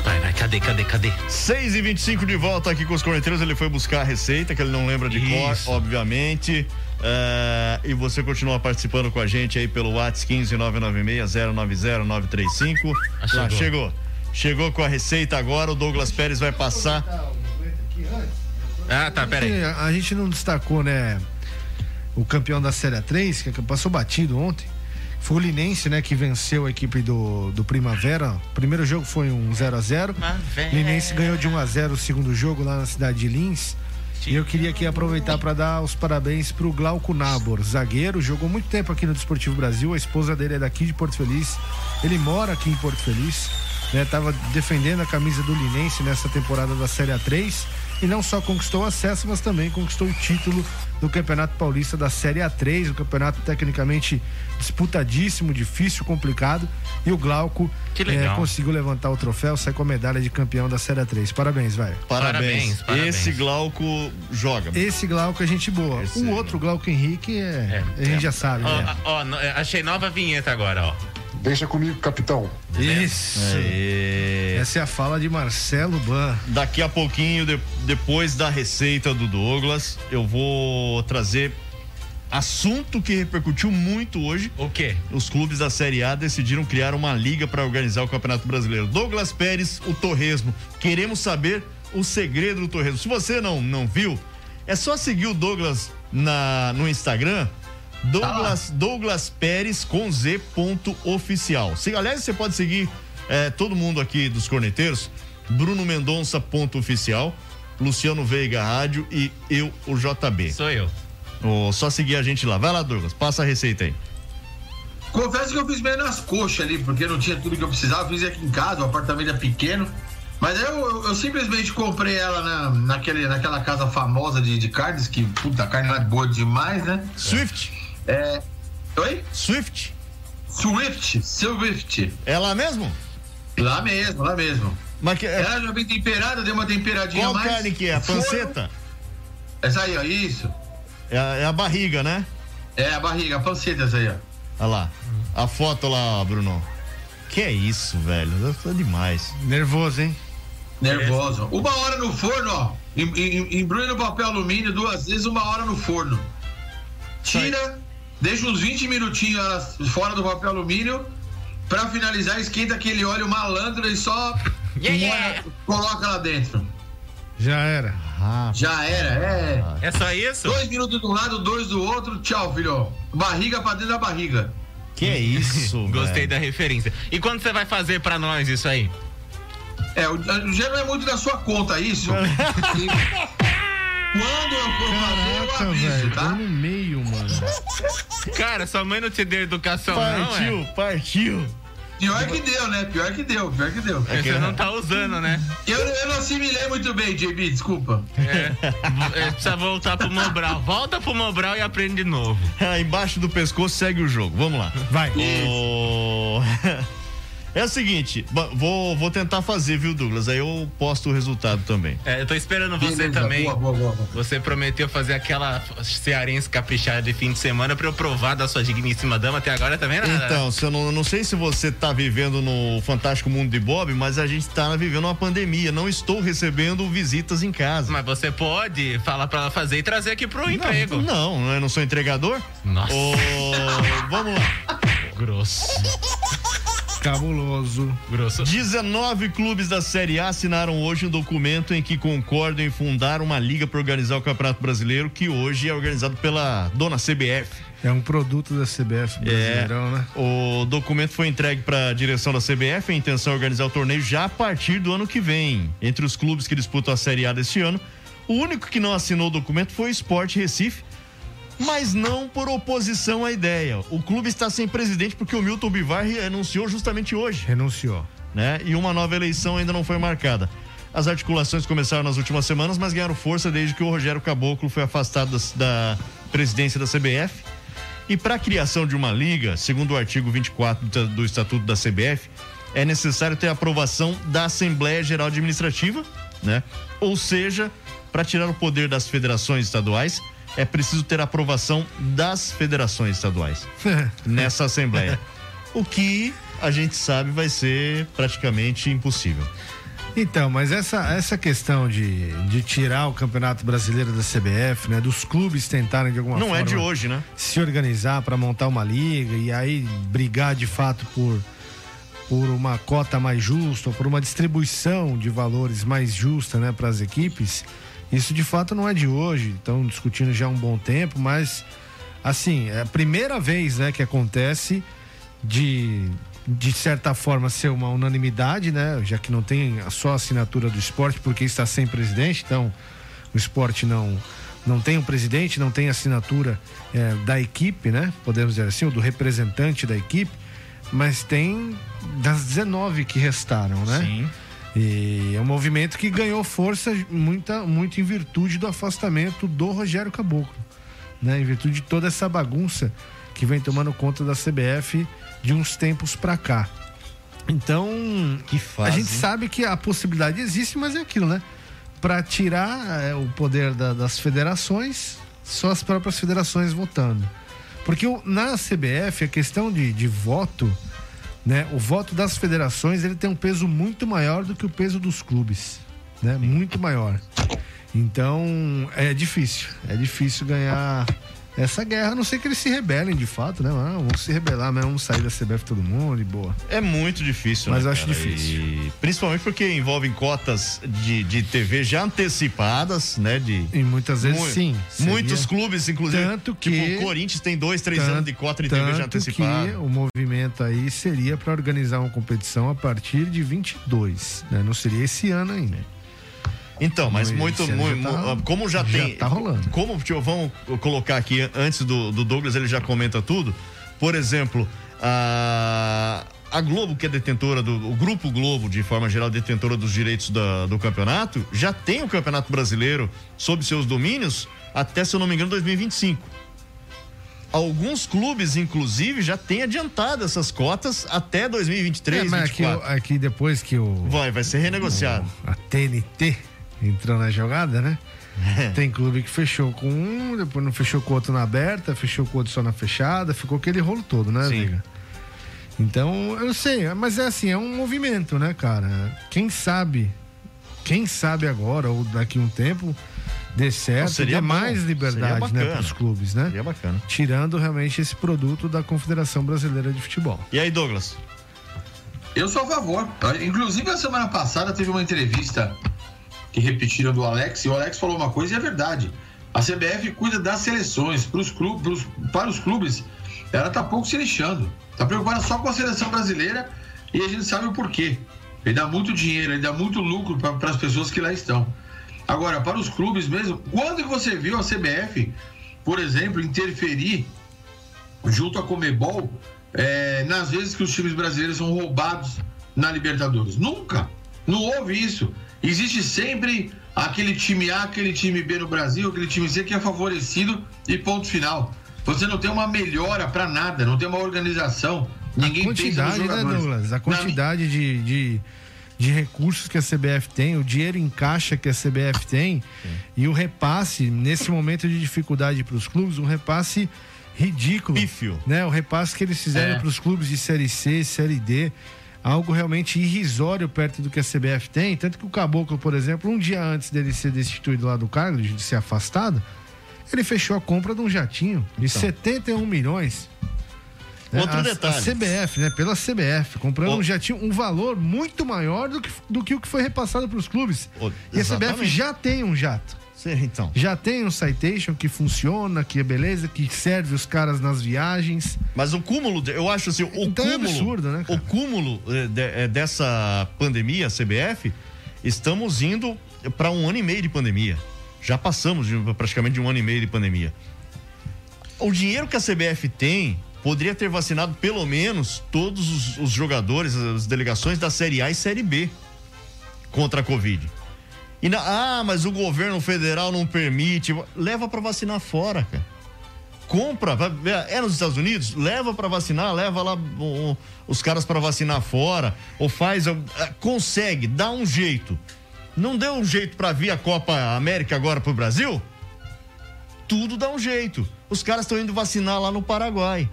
Vai, vai, cadê, cadê, cadê? 6 e 25 de volta aqui com os corneteiros. Ele foi buscar a receita, que ele não lembra de Isso. cor, obviamente. Eh, e você continua participando com a gente aí pelo WhatsApp 15996090935. Ah, chegou. chegou. Chegou com a receita agora. O Douglas Pérez vai passar. Ah, tá, pera aí. A, a gente não destacou, né? O campeão da Série 3, que passou batido ontem. Foi o Linense, né? Que venceu a equipe do, do Primavera. O primeiro jogo foi um 0 a 0 Primavera. Linense ganhou de 1 a 0 o segundo jogo lá na cidade de Lins. E eu queria aqui aproveitar para dar os parabéns pro Glauco Nabor, zagueiro, jogou muito tempo aqui no Desportivo Brasil, a esposa dele é daqui de Porto Feliz, ele mora aqui em Porto Feliz, né? Tava defendendo a camisa do Linense nessa temporada da Série A3 e não só conquistou o acesso, mas também conquistou o título do Campeonato Paulista da Série A3, um campeonato tecnicamente disputadíssimo, difícil, complicado, e o Glauco Que legal. eh, conseguiu levantar o troféu, sai com a medalha de campeão da Série A3. Parabéns, vai. Parabéns. Parabéns. Esse Glauco joga. Esse Glauco é gente boa. Esse o é- outro Glauco Henrique é, a gente já sabe, Ó, né? ó, é, achei nova vinheta agora, ó. Deixa comigo, capitão. Isso. Aê. Essa é a fala de Marcelo Ban. Daqui a pouquinho, de- depois da receita do Douglas, eu vou trazer assunto que repercutiu muito hoje. O quê? Os clubes da Série A decidiram criar uma liga para organizar o Campeonato Brasileiro. Douglas Pérez, o Torresmo. Queremos saber o segredo do Torresmo. Se você não, não viu, é só seguir o Douglas na, no Instagram. Douglas, Douglas Pérez com Z ponto oficial. Se, aliás, você pode seguir eh, todo mundo aqui dos corneteiros. Bruno Mendonça ponto oficial. Luciano Veiga Rádio e eu, o JB. Sou eu. Ô, só seguir a gente lá. Vai lá, Douglas. Passa a receita aí. Confesso que eu fiz meio nas coxas ali, porque não tinha tudo que eu precisava. Fiz aqui em casa, o apartamento é pequeno. Mas eu, eu, eu simplesmente comprei ela na, naquele, naquela casa famosa de, de carnes, que puta, a carne lá é boa demais, né? Swift. É. Oi? Swift. Swift, Swift. É lá mesmo? Lá mesmo, lá mesmo. Mas que, é, Ela já vem temperada, deu uma temperadinha qual mais. carne que é? A panceta? Essa aí, ó, isso. É, a- é a barriga, né? É a barriga, a panceta essa aí, ó. Olha lá. A foto lá, Bruno. Que é isso, velho? Tá demais. Nervoso, hein? Nervoso. Uma hora no forno, ó. Em- em- Embrulha no papel alumínio duas vezes, uma hora no forno. Tira, deixa uns 20 minutinhos fora do papel alumínio. Pra finalizar, esquenta aquele óleo malandro e só (laughs) Yeah, yeah. coloca lá dentro. Já era. Já era, é. É só isso? Dois minutos de um lado, dois do outro. Tchau, filho. Barriga pra dentro da barriga. Que é isso, (laughs) Gostei da referência. E quando você vai fazer pra nós isso aí? É, o- já não é muito da sua conta isso. (laughs) Quando eu for fazer, eu Caraca, aviso, velho. tá? Tô no meio, mano. Cara, sua mãe não te deu educação, não, é? Partiu, partiu. Pior que deu, né? Pior que deu, pior que deu. É que Você não tá usando, né? Eu, eu não assimilei muito bem, JB, desculpa. É, precisa voltar pro Mobral. Volta pro Mobral e aprende de novo. Ah, (laughs) Embaixo do pescoço segue o jogo. Vamos lá. Vai. Ô, (laughs) É o seguinte, vou, vou tentar fazer, viu, Douglas? Aí eu posto o resultado também. É, eu tô esperando você Beleza, também. Boa, boa, boa. boa. Você prometeu fazer aquela cearense caprichada de fim de semana pra eu provar da sua digníssima dama. Até agora também nada. Então, se eu não, não sei se você tá vivendo no fantástico mundo de Bob, mas a gente tá vivendo uma pandemia. Não estou recebendo visitas em casa. Mas você pode falar pra ela fazer e trazer aqui pro emprego. Não, não, eu não sou entregador. Nossa. Ô, vamos lá. Grosso. Cabuloso. Grosso. 19 clubes da Série A assinaram hoje um documento em que concordam em fundar uma liga para organizar o Campeonato Brasileiro, que hoje é organizado pela dona CBF. É um produto da CBF Brasileirão, né? O documento foi entregue para a direção da CBF. A intenção é organizar o torneio já a partir do ano que vem. Entre os clubes que disputam a Série A deste ano, o único que não assinou o documento foi o Sport Recife, mas não por oposição à ideia. O clube está sem presidente porque o Milton Bivar renunciou justamente hoje Renunciou. né? E uma nova eleição ainda não foi marcada. As articulações começaram nas últimas semanas, mas ganharam força desde que o Rogério Caboclo foi afastado da, presidência da CBF. E para a criação de uma liga, segundo o artigo 24 do, do Estatuto da CBF, é necessário ter a aprovação da Assembleia Geral Administrativa, né? Ou seja, para tirar o poder das federações estaduais, é preciso ter a aprovação das federações estaduais (laughs) nessa Assembleia. O que a gente sabe vai ser praticamente impossível. Então, mas essa, essa questão de, de tirar o Campeonato Brasileiro da CBF, né? Dos clubes tentarem de alguma Não forma é de hoje, né? se organizar para montar uma liga e aí brigar de fato por, por uma cota mais justa, ou por uma distribuição de valores mais justa, né, para as equipes. Isso de fato não é de hoje. Estão discutindo já há um bom tempo, mas assim, é a primeira vez, né, que acontece de de certa forma ser uma unanimidade, né, já que não tem a só assinatura do esporte porque está sem presidente, então o esporte não não tem um presidente, não tem assinatura eh, da equipe, né? Podemos dizer assim, ou do representante da equipe, mas tem das 19 que restaram, né? Sim. E é um movimento que ganhou força muita, muito em virtude do afastamento do Rogério Caboclo, né? Em virtude de toda essa bagunça que vem tomando conta da CBF de uns tempos para cá. Então, que fase, a gente sabe que a possibilidade existe, mas é aquilo, né? Para tirar é, o poder da, das federações, só as próprias federações votando. Porque o, na CBF, a questão de, de voto né? O voto das federações ele tem um peso muito maior do que o peso dos clubes, né? Muito maior. Então é difícil, é difícil ganhar essa guerra, a não sei que eles se rebelem de fato, né? Ah, vamos se rebelar, mas vamos sair da CBF todo mundo e boa. É muito difícil, Mas né, eu acho cara? difícil. E principalmente porque envolvem cotas de, de TV já antecipadas, né? De, E muitas vezes Mu- sim. seria- Muitos clubes, inclusive. Tanto que- Tipo, o Corinthians tem dois, três Tanto- anos de cota de TV já antecipada. que o movimento aí seria para organizar uma competição a partir de 22, né? Não seria esse ano ainda. Então, mas muito, muito, já tá- como já, já tem, tá rolando. Como tio, vamos colocar aqui antes do, do Douglas, ele já comenta tudo. Por exemplo, a a Globo que é detentora do o grupo Globo de forma geral detentora dos direitos da- do campeonato, já tem o Campeonato Brasileiro sob seus domínios até, se eu não me engano, 2025. Alguns clubes, inclusive, já têm adiantado essas cotas até 2023, É, mas aqui, 2024. aqui depois que o. Vai, vai ser renegociado. A TNT entrou na jogada, né? É. Tem clube que fechou com um, depois não fechou com o outro na aberta, fechou com o outro só na fechada, ficou aquele rolo todo, né, Sim. Liga? Então, eu sei, mas é assim, é um movimento, né, cara? Quem sabe, quem sabe agora ou daqui a um tempo dê certo, seria dê bom, mais seria liberdade, né, bacana. pros clubes, né? Seria bacana. Tirando realmente esse produto da Confederação Brasileira de Futebol. E aí, Douglas? Eu sou a favor. Inclusive, a semana passada teve uma entrevista que repetiram do Alex, e o Alex falou uma coisa e é verdade. A CBF cuida das seleções. Pros clubes, pros- para os clubes, ela tá pouco se lixando. Tá preocupada só com a seleção brasileira e a gente sabe o porquê. Ele dá muito dinheiro, ele dá muito lucro para as pessoas que lá estão. Agora, para os clubes mesmo, quando você viu a CBF, por exemplo, interferir junto à Comebol é, nas vezes que os times brasileiros são roubados na Libertadores. Nunca. Não houve isso. Existe sempre aquele time A, aquele time B no Brasil, aquele time C que é favorecido e ponto final. Você não tem uma melhora para nada, não tem uma organização. Ninguém a quantidade, pensa nos né. Douglas? A Na quantidade de, de, de recursos que a CBF tem, o dinheiro em caixa que a CBF tem e o repasse, nesse momento de dificuldade para os clubes, um repasse ridículo. Pífio. Né? O repasse que eles fizeram É. para os clubes de Série C, Série D. Algo realmente irrisório perto do que a CBF tem. Tanto que o Caboclo, por exemplo, um dia antes dele ser destituído lá do cargo, de ser afastado, ele fechou a compra de um jatinho de 71 milhões. né? Outro a, detalhe. A CBF, né? Pela CBF, comprando Ô. um jatinho, um valor muito maior do que, do que o que foi repassado para os clubes. Ô, e a CBF exatamente. já tem um jato. Sim, então. Já tem um citation que funciona, que é beleza, que serve os caras nas viagens. Mas o cúmulo, eu acho assim, o Então é cúmulo, absurdo, né, cara? o cúmulo eh, de- eh, dessa pandemia, CBF, estamos indo para um ano e meio de pandemia. Já passamos de, praticamente de um ano e meio de pandemia. O dinheiro que a CBF tem poderia ter vacinado pelo menos todos os, os jogadores, as delegações da Série A e Série B contra a Covid. E na- ah, mas o governo federal não permite. Leva para vacinar fora, cara compra, é nos Estados Unidos, leva para vacinar, leva lá os caras para vacinar fora, ou faz, é, consegue, dá um jeito. Não deu um jeito para vir a Copa América agora pro Brasil? Tudo dá um jeito. Os caras estão indo vacinar lá no Paraguai.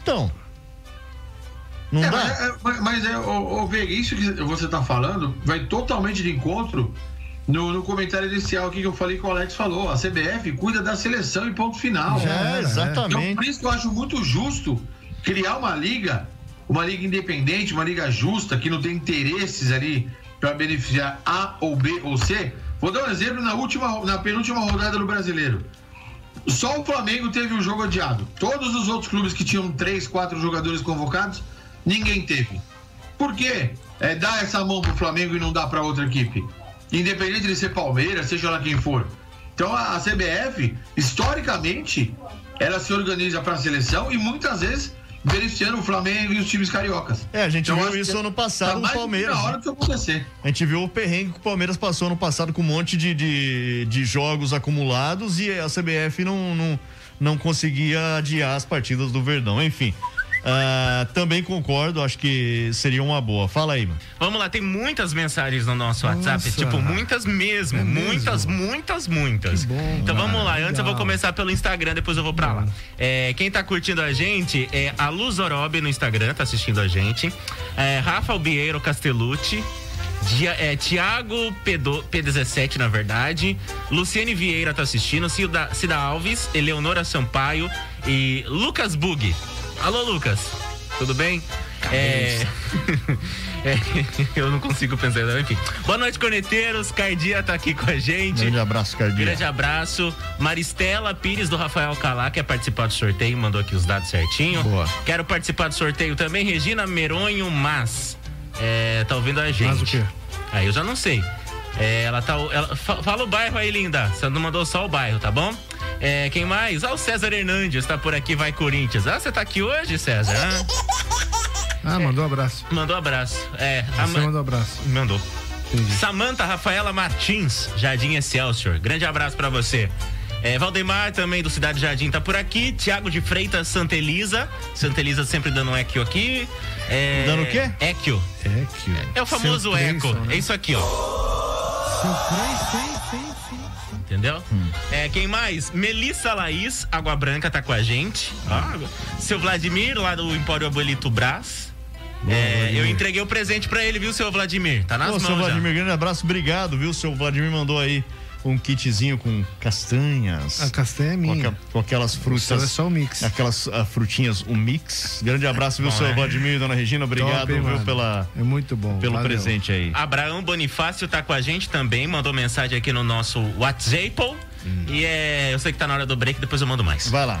Então, não É, dá? mas, é, mas- é, ô, ô, Veiga, isso que você tá falando vai totalmente de encontro no, no comentário inicial aqui que eu falei que o Alex falou. A CBF cuida da seleção e ponto final. Já era, é. exatamente. Então, por isso que eu acho muito justo criar uma liga, uma liga independente, uma liga justa, que não tem interesses ali para beneficiar A ou B ou C. Vou dar um exemplo na última, na penúltima rodada do brasileiro. Só o Flamengo teve o jogo adiado. Todos os outros clubes que tinham três, quatro jogadores convocados, ninguém teve. Por quê? É, dá essa mão pro Flamengo e não dá para outra equipe. Independente de ser Palmeiras, seja lá quem for. Então a, CBF, historicamente, ela se organiza para a seleção e muitas vezes beneficiando o Flamengo e os times cariocas. É, a gente Então, viu isso ano tá passado no mais Palmeiras. Na hora né? que acontecer. A gente viu o perrengue que o Palmeiras passou ano passado com um monte de, de, de jogos acumulados e a CBF não, não, não conseguia adiar as partidas do Verdão. Enfim. Ah, também concordo, acho que seria uma boa. Fala aí, mano. Vamos lá, tem muitas mensagens no nosso WhatsApp, Nossa. tipo, muitas mesmo, É mesmo? muitas, muitas, muitas. então vamos lá, antes eu vou legal. começar pelo Instagram, depois eu vou pra lá. É, quem tá curtindo a gente é a Luz Orobi no Instagram, tá assistindo a gente. É, Rafa Albieiro Castellucci. Dia, é, Tiago P do- P17, na verdade. Luciane Vieira tá assistindo. Cida, Cida Alves, Eleonora Sampaio e Lucas Bug. Alô, Lucas. Tudo bem? É... (laughs) é, eu não consigo pensar, enfim. Boa noite, corneteiros. Cardia tá aqui com a gente. Grande abraço, Cardia. Grande abraço. Maristela Pires do Rafael Calá, quer participar do sorteio, mandou aqui os dados certinho. Boa. Quero participar do sorteio também. Regina Meronho Mas. É, tá ouvindo a gente. Mas o quê? Aí eu já não sei. É, ela tá. Ela, fa- fala o bairro aí, linda. Você não mandou só o bairro, tá bom? É, quem mais? Ah, o César Hernandes tá por aqui, vai Corinthians. Ah, você tá aqui hoje, César? Ah, Ah, mandou um abraço. mandou abraço. É, Você ma- mandou um abraço. Mandou. Samanta Rafaela Martins, Jardim Excelsior. Grande abraço pra você. É, Valdemar também do Cidade Jardim tá por aqui. Tiago de Freitas, Santa Elisa. Santa Elisa sempre dando um equio aqui. É, Dando o quê? Equio. Equio. É o famoso eco. Né? É isso aqui, ó. Seu Cleison, sim, sim, sim. Entendeu? Hum. É, quem mais? Melissa Laís, Água Branca tá com a gente. Ah, seu Vladimir, lá do Empório Abuelito Brás. É, eu entreguei o presente pra ele, viu, seu Vladimir? Tá nas Ô, mãos seu já. Vladimir, grande abraço, obrigado, viu? Seu Vladimir mandou aí um kitzinho com castanhas. A castanha é Com, minha. aqua- com aquelas frutas. é só o mix. Aquelas ah, frutinhas, o mix. Grande abraço, viu, seu é. Vladimir e dona Regina. Obrigado, Top, viu, mano? pela, É muito bom. pelo valeu. presente aí. Abraão Bonifácio tá com a gente também, mandou mensagem aqui no nosso WhatsApp. E é, eu sei que tá na hora do break, depois eu mando mais. Vai lá.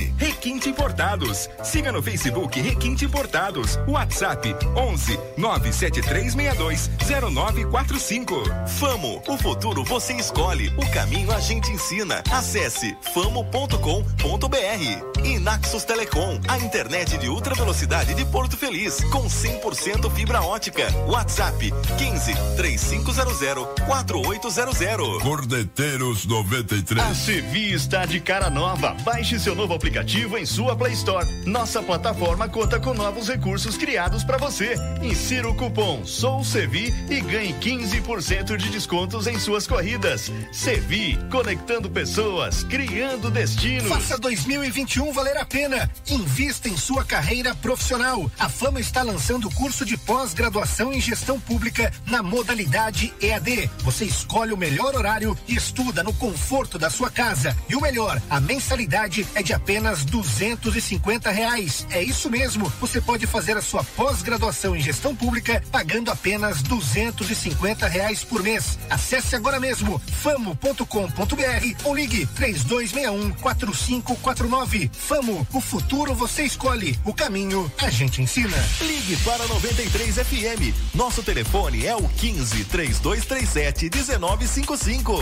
Requinte Importados. Siga no Facebook Requinte Importados. WhatsApp 11 97362 0945. Famo, o futuro você escolhe, o caminho a gente ensina. Acesse famo.com.br. E Naxos Telecom, a internet de ultra velocidade de Porto Feliz, com 100% fibra ótica. WhatsApp 15 3500 4800. Cordeteiros 93. A Sevi está de cara nova. Baixe seu novo aplicativo em sua Play Store. Nossa plataforma conta com novos recursos criados para você. Insira o cupom SOUSEVI e ganhe 15% de descontos em suas corridas. Sevi, conectando pessoas, criando destinos. Faça 2021 valer a pena. Invista em sua carreira profissional. A Fama está lançando o curso de pós-graduação em gestão pública na modalidade EAD. Você escolhe o melhor horário e estuda no conforto da sua casa. E o melhor, a mensalidade é de apenas duzentos e cinquenta reais. É isso mesmo. Você pode fazer a sua pós-graduação em gestão pública pagando apenas duzentos e cinquenta reais por mês. Acesse agora mesmo famo.com.br ou ligue três dois um quatro cinco quatro nove. Famo, o futuro você escolhe, o caminho a gente ensina. Ligue para 93 FM. Nosso telefone é o 15 3237 1955.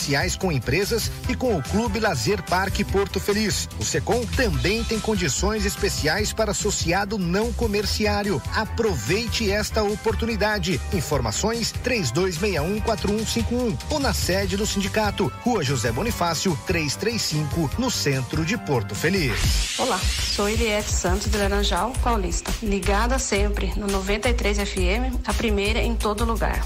especiais com empresas e com o Clube Lazer Parque Porto Feliz. O Secom também tem condições especiais para associado não comerciário. Aproveite esta oportunidade. Informações 32614151 ou na sede do sindicato, Rua José Bonifácio, 335, no centro de Porto Feliz. Olá, sou Eliette Santos de Laranjal, Paulista. Ligada sempre no 93 FM, a primeira em todo lugar.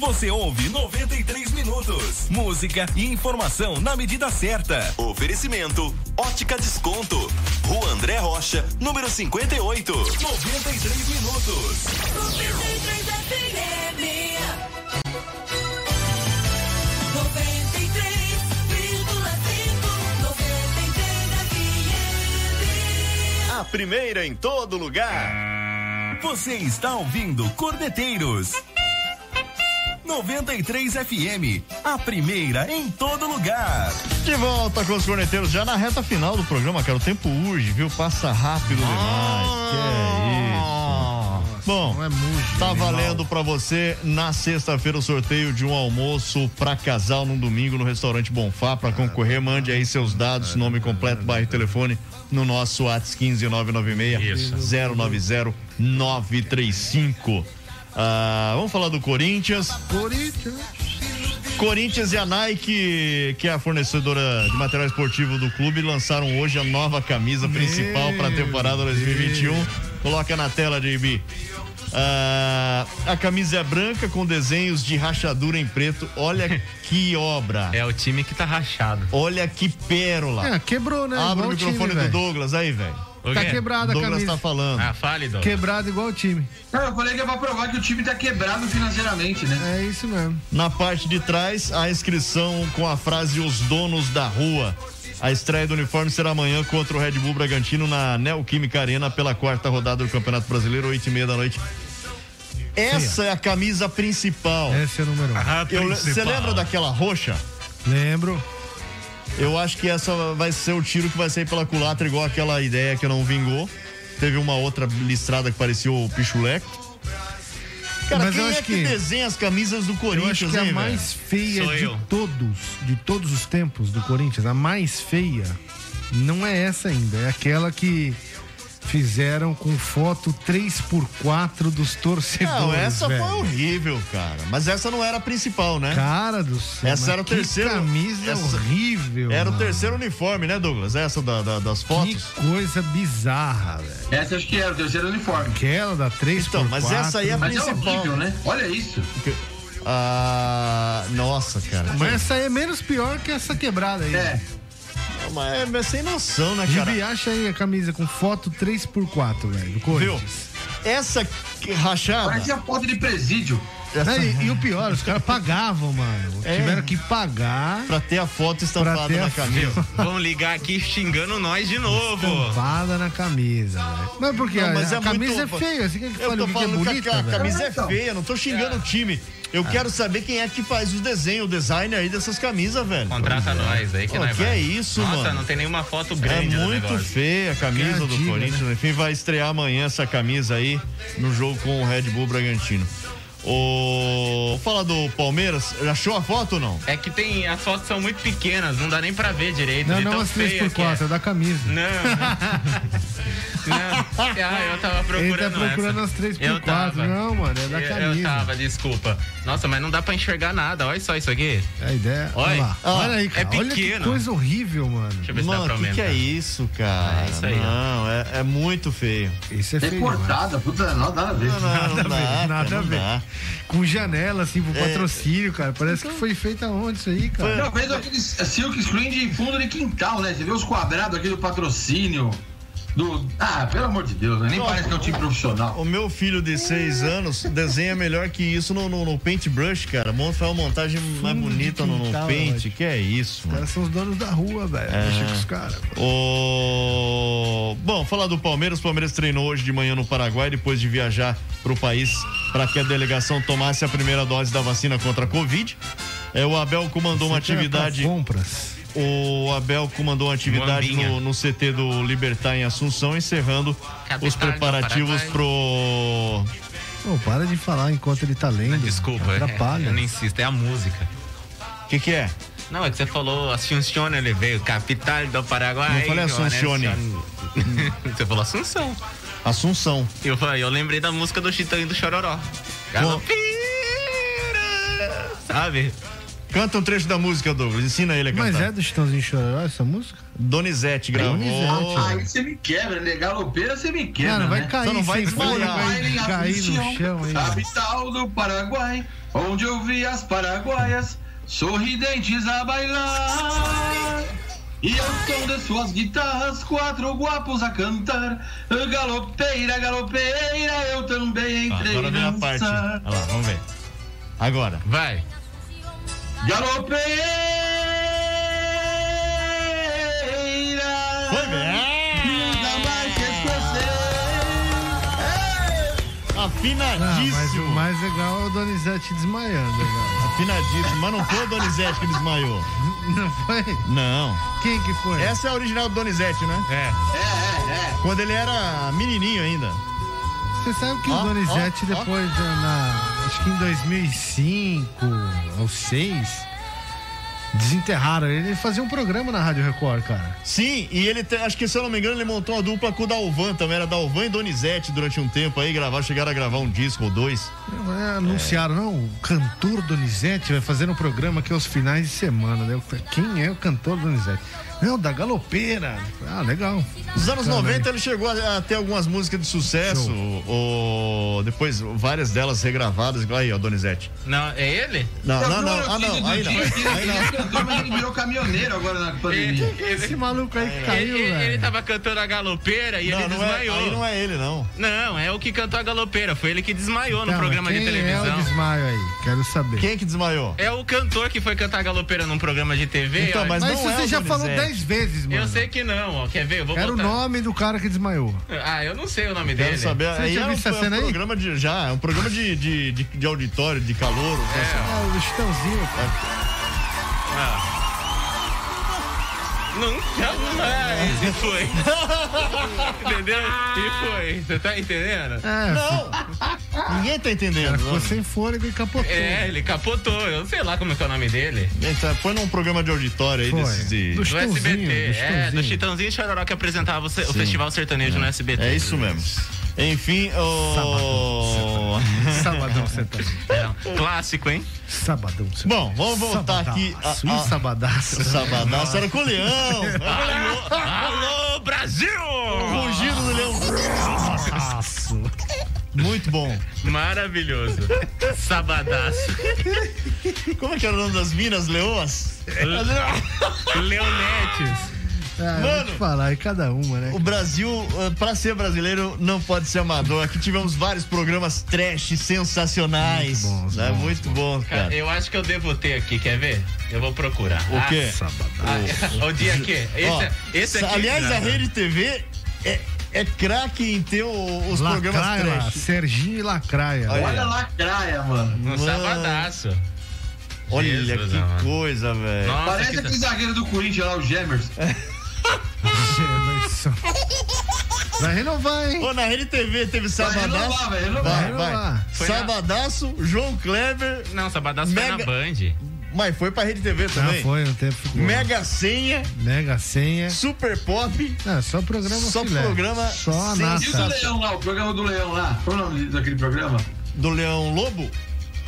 Você ouve 93 minutos. Música e informação na medida certa. Oferecimento: Ótica Desconto. Rua André Rocha, número 58. 93 minutos. 93 FM. 93,5. A primeira em todo lugar. Você está ouvindo Cordeteiros. 93 FM, a primeira em todo lugar. De volta com os corneteiros, já na reta final do programa, cara. O tempo urge, viu? Passa rápido demais. Que é isso. Bom, tá valendo pra você na sexta-feira o sorteio de um almoço pra casal num domingo no restaurante Bonfá. Pra concorrer, mande aí seus dados, nome completo, bairro e telefone no nosso WhatsApp 15996 090 935. Ah, vamos falar do Corinthians. Corinthians. Corinthians e a Nike, que é a fornecedora de material esportivo do clube, lançaram hoje a nova camisa principal para a temporada 2021. Coloca na tela, JB. Ah, a camisa é branca com desenhos de rachadura em preto. Olha (laughs) que obra. É o time que tá rachado. Olha que pérola. É, quebrou, né? Abre Igual o microfone time, do velho. Douglas aí, velho. Tá quebrada a Douglas camisa. tá falando. Ah, fale, Douglas. Quebrado igual o time. Não, eu falei que é pra provar que o time tá quebrado financeiramente, né? É isso mesmo. Na parte de trás, a inscrição com a frase Os Donos da Rua. A estreia do uniforme será amanhã contra o Red Bull Bragantino na Neoquímica Arena pela quarta rodada do Campeonato Brasileiro, oito e meia da noite. Essa é a camisa principal. Esse é o número um. Você lembra daquela roxa? Lembro. Eu acho que essa vai ser o tiro que vai sair pela culatra, igual aquela ideia que não vingou. Teve uma outra listrada que parecia o Pichuleco. Cara, Mas quem eu é acho que... que- desenha as camisas do Eu Corinthians, acho que a hein, mais velho? feia Sou de eu. todos, de todos os tempos do Corinthians, a mais feia, não é essa ainda. É aquela que fizeram com foto 3x4 dos torcedores. Não, essa velho. foi horrível, cara. Mas essa não era a principal, né? Cara do céu. Essa era o que terceiro- camisa essa- horrível. Era o mano. terceiro uniforme, né, Douglas? Essa da- da- das Que fotos? coisa bizarra, velho. Essa acho que era o terceiro uniforme. Aquela da 3x4. Então, mas essa aí é a Mas é principal. horrível, né? Olha isso. Ah, nossa, cara. Mas essa aí é menos pior que essa quebrada aí. É. Mas é, é sem noção, né, cara? Gibi, acha aí a camisa com foto 3x4, velho, do Viu? Corinthians. Essa que- rachada. Parece a foto de presídio. Essa- Né, E, e o pior, os caras pagavam, mano. É. Tiveram que pagar Pra ter a foto estampada ter na a- camisa. Vão ligar aqui xingando nós de novo. estampada na camisa, velho. Mas por quê? Não, mas a, é a camisa muito- é feia. Você quer que Eu tô o que que é falando que a- bonita, velho? camisa é Então. feia, não tô xingando o time. Eu quero saber quem é que faz o desenho, o design aí dessas camisas, velho. Contrata nós aí que Pô, nós que vai. é isso, Nossa, mano? não tem nenhuma foto É grande no muito feia a camisa do antiga, Corinthians. né? Enfim, vai estrear amanhã essa camisa aí no jogo com o Red Bull Bragantino. O... Fala do Palmeiras. Achou a foto ou não? É que tem, as fotos são muito pequenas, não dá nem pra ver direito. Não, de não tão as feia que 3x4, é da camisa. Não, não. Não. (laughs) Ah, eu tava Ele procurando tá procurando essa. as 3x4. Eu tava. Não, mano, é da Eu- camisa. Eu tava, desculpa. Nossa, mas não dá pra enxergar nada. Olha só isso aqui. É a ideia. Olha. Olha lá. Olha aí, cara. é Olha que pequeno. coisa horrível, mano. Deixa eu ver se dá pra o que, que é isso, cara? É isso aí, não, é, é muito feio. Isso é feio. demais. Recortada, puta, não, nada a ver. Não, não, Nada não a ver, dá, nada a ver. dá. Com janela, assim, pro É. patrocínio, cara. Parece que foi feita onde isso aí, cara? Não, fez aquele silk screen de fundo de quintal, né? Você vê os quadrados aqui do patrocínio. Do. Ah, pelo amor de Deus, né? Nem parece que é um time profissional. O meu filho de seis anos desenha melhor que isso no, no, no paintbrush, cara. Monta faz uma montagem mais bonita no, no paint. Que é isso, Os mano. caras são os donos da rua, velho. É. Deixa com os caras. O... Bom, falar do Palmeiras. O Palmeiras treinou hoje de manhã no Paraguai depois de viajar para o país para que a delegação tomasse a primeira dose da vacina contra a Covid. É, o Abel comandou uma Você pra atividade. Compras. O Abel comandou uma atividade no, no CT do Libertar em Assunção, encerrando Capital os preparativos pro. Pô, para de falar enquanto ele tá lendo. Desculpa, é, Atrapalha. eu não insisto, é a música. O que, que é? Não, é que você falou Assunción, ele veio, capital do Paraguai. Não falei Assuncione. (laughs) Você falou Assunção. Assunção. Eu, falei, eu lembrei da música do Chitão e do Chororó. Galopira, sabe? Canta um trecho da música, Douglas. Ensina ele a cantar. Mas é do Chitãozinho Chororó essa música? Donizete gravou. Aí você me quebra, né? Galopeira você me quebra. Cara, vai né? cair Só não vai desmaiar. vai cair no chão. Capital do Paraguai, onde eu vi as paraguaias sorridentes a bailar. E ao som de suas guitarras, quatro guapos a cantar. Galopeira, galopeira, eu também Tá, entrei agora vem a parte. Olha lá, vamos ver. Agora. Vai. Galopeira. Foi bem. Nunca mais esquecer. Ah, mas o Afinadíssimo. mais legal é o Donizete desmaiando, velho. Afinadíssimo. Mas não foi o Donizete que desmaiou. Não foi? Não. Quem que foi? Essa é a original do Donizete, né? É. É, é, é. Quando ele era menininho ainda. Você sabe que Ó, o Donizete, ó, ó. depois, da- na, acho que em 2005 ou 2006, desenterraram ele. Ele fazia um programa na Rádio Record, cara. Sim, e ele, te- acho que se eu não me engano, ele montou uma dupla com o Dalvan também. Era Dalvan e Donizete durante um tempo aí. Gravaram, chegaram a gravar um disco ou dois. É, Anunciaram, não, o cantor Donizete vai fazer um programa aqui aos finais de semana. Falei, quem é o cantor Donizete? Não, da galopeira. Ah, legal. Nos anos Caramba. 90 ele chegou a, a, ter algumas músicas de sucesso, o, depois várias delas regravadas, aí, ó, Donizete. Não, é ele? Não, não, não. Ah, não, aí não. Ele virou caminhoneiro agora na pandemia. (laughs) Esse maluco aí que caiu, ele, ele tava cantando a galopeira e não, ele não é, desmaiou. É, aí não é ele, não. Não, é o que cantou a galopeira. Foi ele que desmaiou então, no programa de televisão. é o desmaio aí? Quero saber. Quem é que desmaiou? É o cantor que foi cantar a galopeira num programa de TV. Então, mas, mas, mas não isso é você já falou 10 três vezes, mano. Eu sei que não, ó. Quer ver? Eu vou Era botar. o nome do cara que desmaiou. Ah, eu não sei o nome Quero dele. saber. Você aí tinha é visto um, essa é um aí? programa de, já, é um programa de, de, de, de auditório, de calor. É, né? é o Chitãozinho, é. cara. Ah. Nunca mais. E foi. Entendeu? E foi. Você tá entendendo? É, Não! Ninguém tá entendendo. cara ficou sem fôlego e capotou. É, ele capotou. Eu sei lá como é que é o nome dele. Então, Foi num programa de auditório aí Foi. desses de. Do Do SBT. do é, do Chitãozinho. E Chororó que apresentava o, Sim. Festival Sertanejo no SBT. É isso mesmo. Enfim, o. Sabadão (laughs) tá. É um clássico, hein? Sabadão você Bom, vamos voltar aqui. A, a, sabadaço. Sabadaço era com o leão. Alô, alô, Brasil! O rugido do leão. Muito bom. Maravilhoso. Sabadaço. Como é que era o nome das minas leoas? Leonetes. Ah, Mano. vou te falar, e cada uma, né? O Brasil, eh, pra ser brasileiro, não pode ser amador. Aqui tivemos vários programas trash sensacionais. Muito bons, é bons, muito bom, Cara, cara. eu acho que eu devo ter aqui, quer ver? Eu vou procurar. O quê? Ah, (laughs) o dia que? Esse, Ó, esse aqui. aliás, a Rede TV é, é craque em ter o- os programas Lacraia, lá, trash. Serginho e Lacraia. Olha. Olha lá, craia, mano. No Mano. sabadaço. Olha Jesus, que mano. coisa, velho. Parece que... aquele zagueiro do Corinthians lá, o Gemers. (laughs) Gemerson. Vai renovar, hein? Ô, na Rede TV teve Vai Sabadaço. renovar, vai renovar. Vai, Vai vai. renovar. Foi na- Sabadaço, João Kleber, Não, sabadaço foi Mega- na Band. mas foi pra Rede TV Ah, também. foi um tempo. ficou. Mega Senha, Mega senha. Super Pop, Não, só programa Só filé. programa Só a sem- E o do nata. Leão lá, o programa do Leão lá. Qual é o nome daquele programa? do Leão Lobo.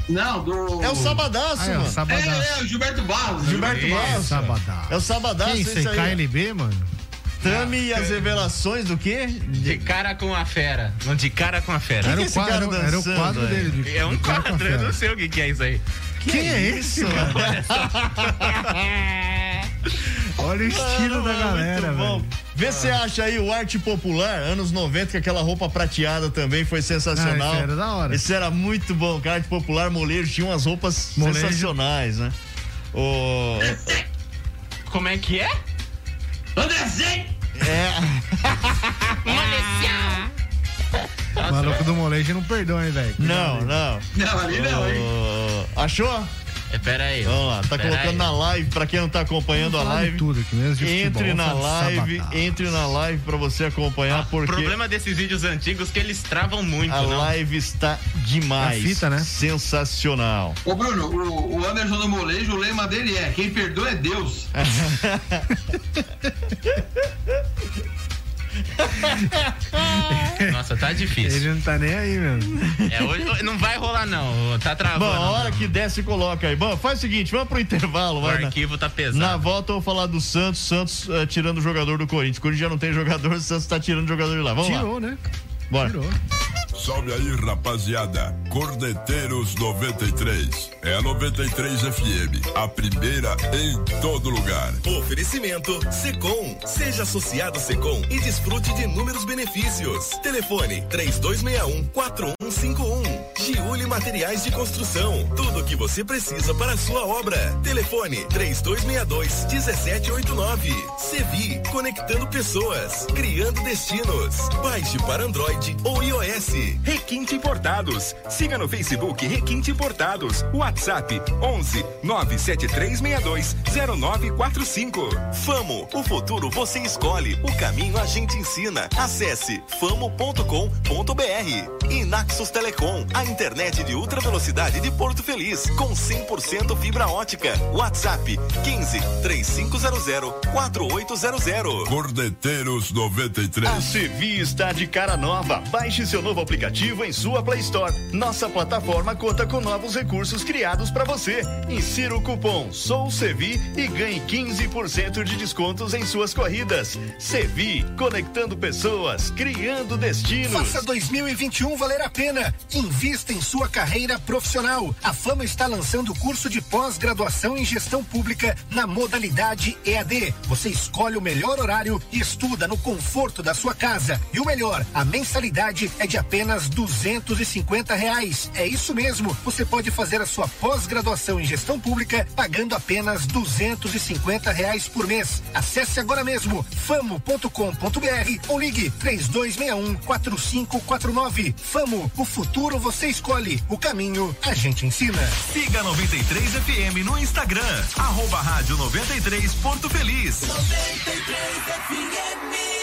Não, do. É o Sabadaço, Aí, ó, mano. É, Sabadaço. é, o Gilberto Barros. Gilberto Isso. Barros. É o Sabadaço, Quem esse isso aí. KLB, mano? Tami e as revelações do quê? De cara com a fera. Não, de cara com a fera. Era que o esse cara quadro, era o quadro dele. de- É um quadro, eu não sei o que, que é isso aí. Quem é esse, mano? (laughs) Olha o estilo da galera, muito bom. velho. Vê se você acha aí o arte popular, anos 90, que aquela roupa prateada também foi sensacional. Ah, isso era da hora. Isso era muito bom. cara, arte popular, molejo, tinha umas roupas Molejo. sensacionais, né? O... Como é que é? Andrezinho! É. (laughs) (laughs) Maluco do molejo não perdoa, hein, velho? Não, não. Não, ali não, hein? Ô, Achou? É, pera aí. Vamos lá, tá colocando aí. na live, pra quem não tá acompanhando a live. tudo aqui mesmo, de Entre futebol, na live, entre na live pra você acompanhar, O porque problema desses vídeos antigos é que eles travam muito, a não? live está demais. É a fita, né? Sensacional. Ô, Bruno, o, o Anderson do Molejo, o lema dele é: quem perdoa é Deus. (laughs) (laughs) Nossa, tá difícil. Ele não tá nem aí, mesmo. É, hoje, não vai rolar, não. Tá travando. Bom, a hora que desce, coloca aí. Bom, faz o seguinte, vamos pro intervalo. O vai, na- arquivo tá pesado. Na volta eu vou falar do Santos, Santos eh, tirando o jogador do Corinthians. O Corinthians já não tem jogador, o Santos tá tirando o jogador de lá. Vamos Tirou, lá. né? Bora. Salve aí, rapaziada. Cordeteiros 93. É a 93 FM. A primeira em todo lugar. Oferecimento Secom. Seja associado Secom e desfrute de inúmeros benefícios. Telefone 3261 4151. Giuli Materiais de Construção. Tudo o que você precisa para a sua obra. Telefone 3262 1789. Sevi, conectando pessoas, criando destinos. Baixe para Android ou iOS. Requinte Importados. Siga no Facebook Requinte Importados. WhatsApp 11 97362 0945. Famo, o futuro você escolhe, o caminho a gente ensina. Acesse famo.com.br. E Naxos Telecom, a internet de ultra velocidade de Porto Feliz, com 100% fibra ótica. WhatsApp 15 3500 4800. Cordeteiros 93. A Sevi está de cara nova. Baixe seu novo aplicativo em sua Play Store. Nossa plataforma conta com novos recursos criados para você. Insira o cupom Sou Sevi e ganhe 15% de descontos em suas corridas. Sevi, conectando pessoas, criando destinos. Faça 2021 valer a pena. Invista em sua carreira profissional. A Fama está lançando o curso de pós-graduação em gestão pública na modalidade EAD. Você escolhe o melhor horário e estuda no conforto da sua casa. E o melhor, a mensalidade é de apenas duzentos e cinquenta reais. É isso mesmo. Você pode fazer a sua pós-graduação em gestão pública pagando apenas duzentos e cinquenta reais por mês. Acesse agora mesmo famo.com.br ou ligue três dois um quatro cinco quatro nove. Famo, o futuro você escolhe, o caminho a gente ensina. Siga a 93 FM no Instagram, arroba rádio 93 Porto Feliz. 93 FM.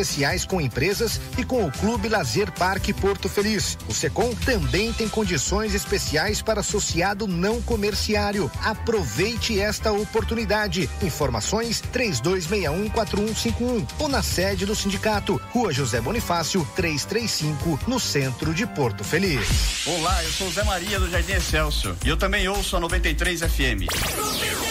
com empresas e com o Clube Lazer Parque Porto Feliz. O Secom também tem condições especiais para associado não comerciário. Aproveite esta oportunidade. Informações 32614151 ou na sede do sindicato, Rua José Bonifácio, 335, no centro de Porto Feliz. Olá, eu sou Zé Maria do Jardim Excelso e eu também ouço a 93 FM.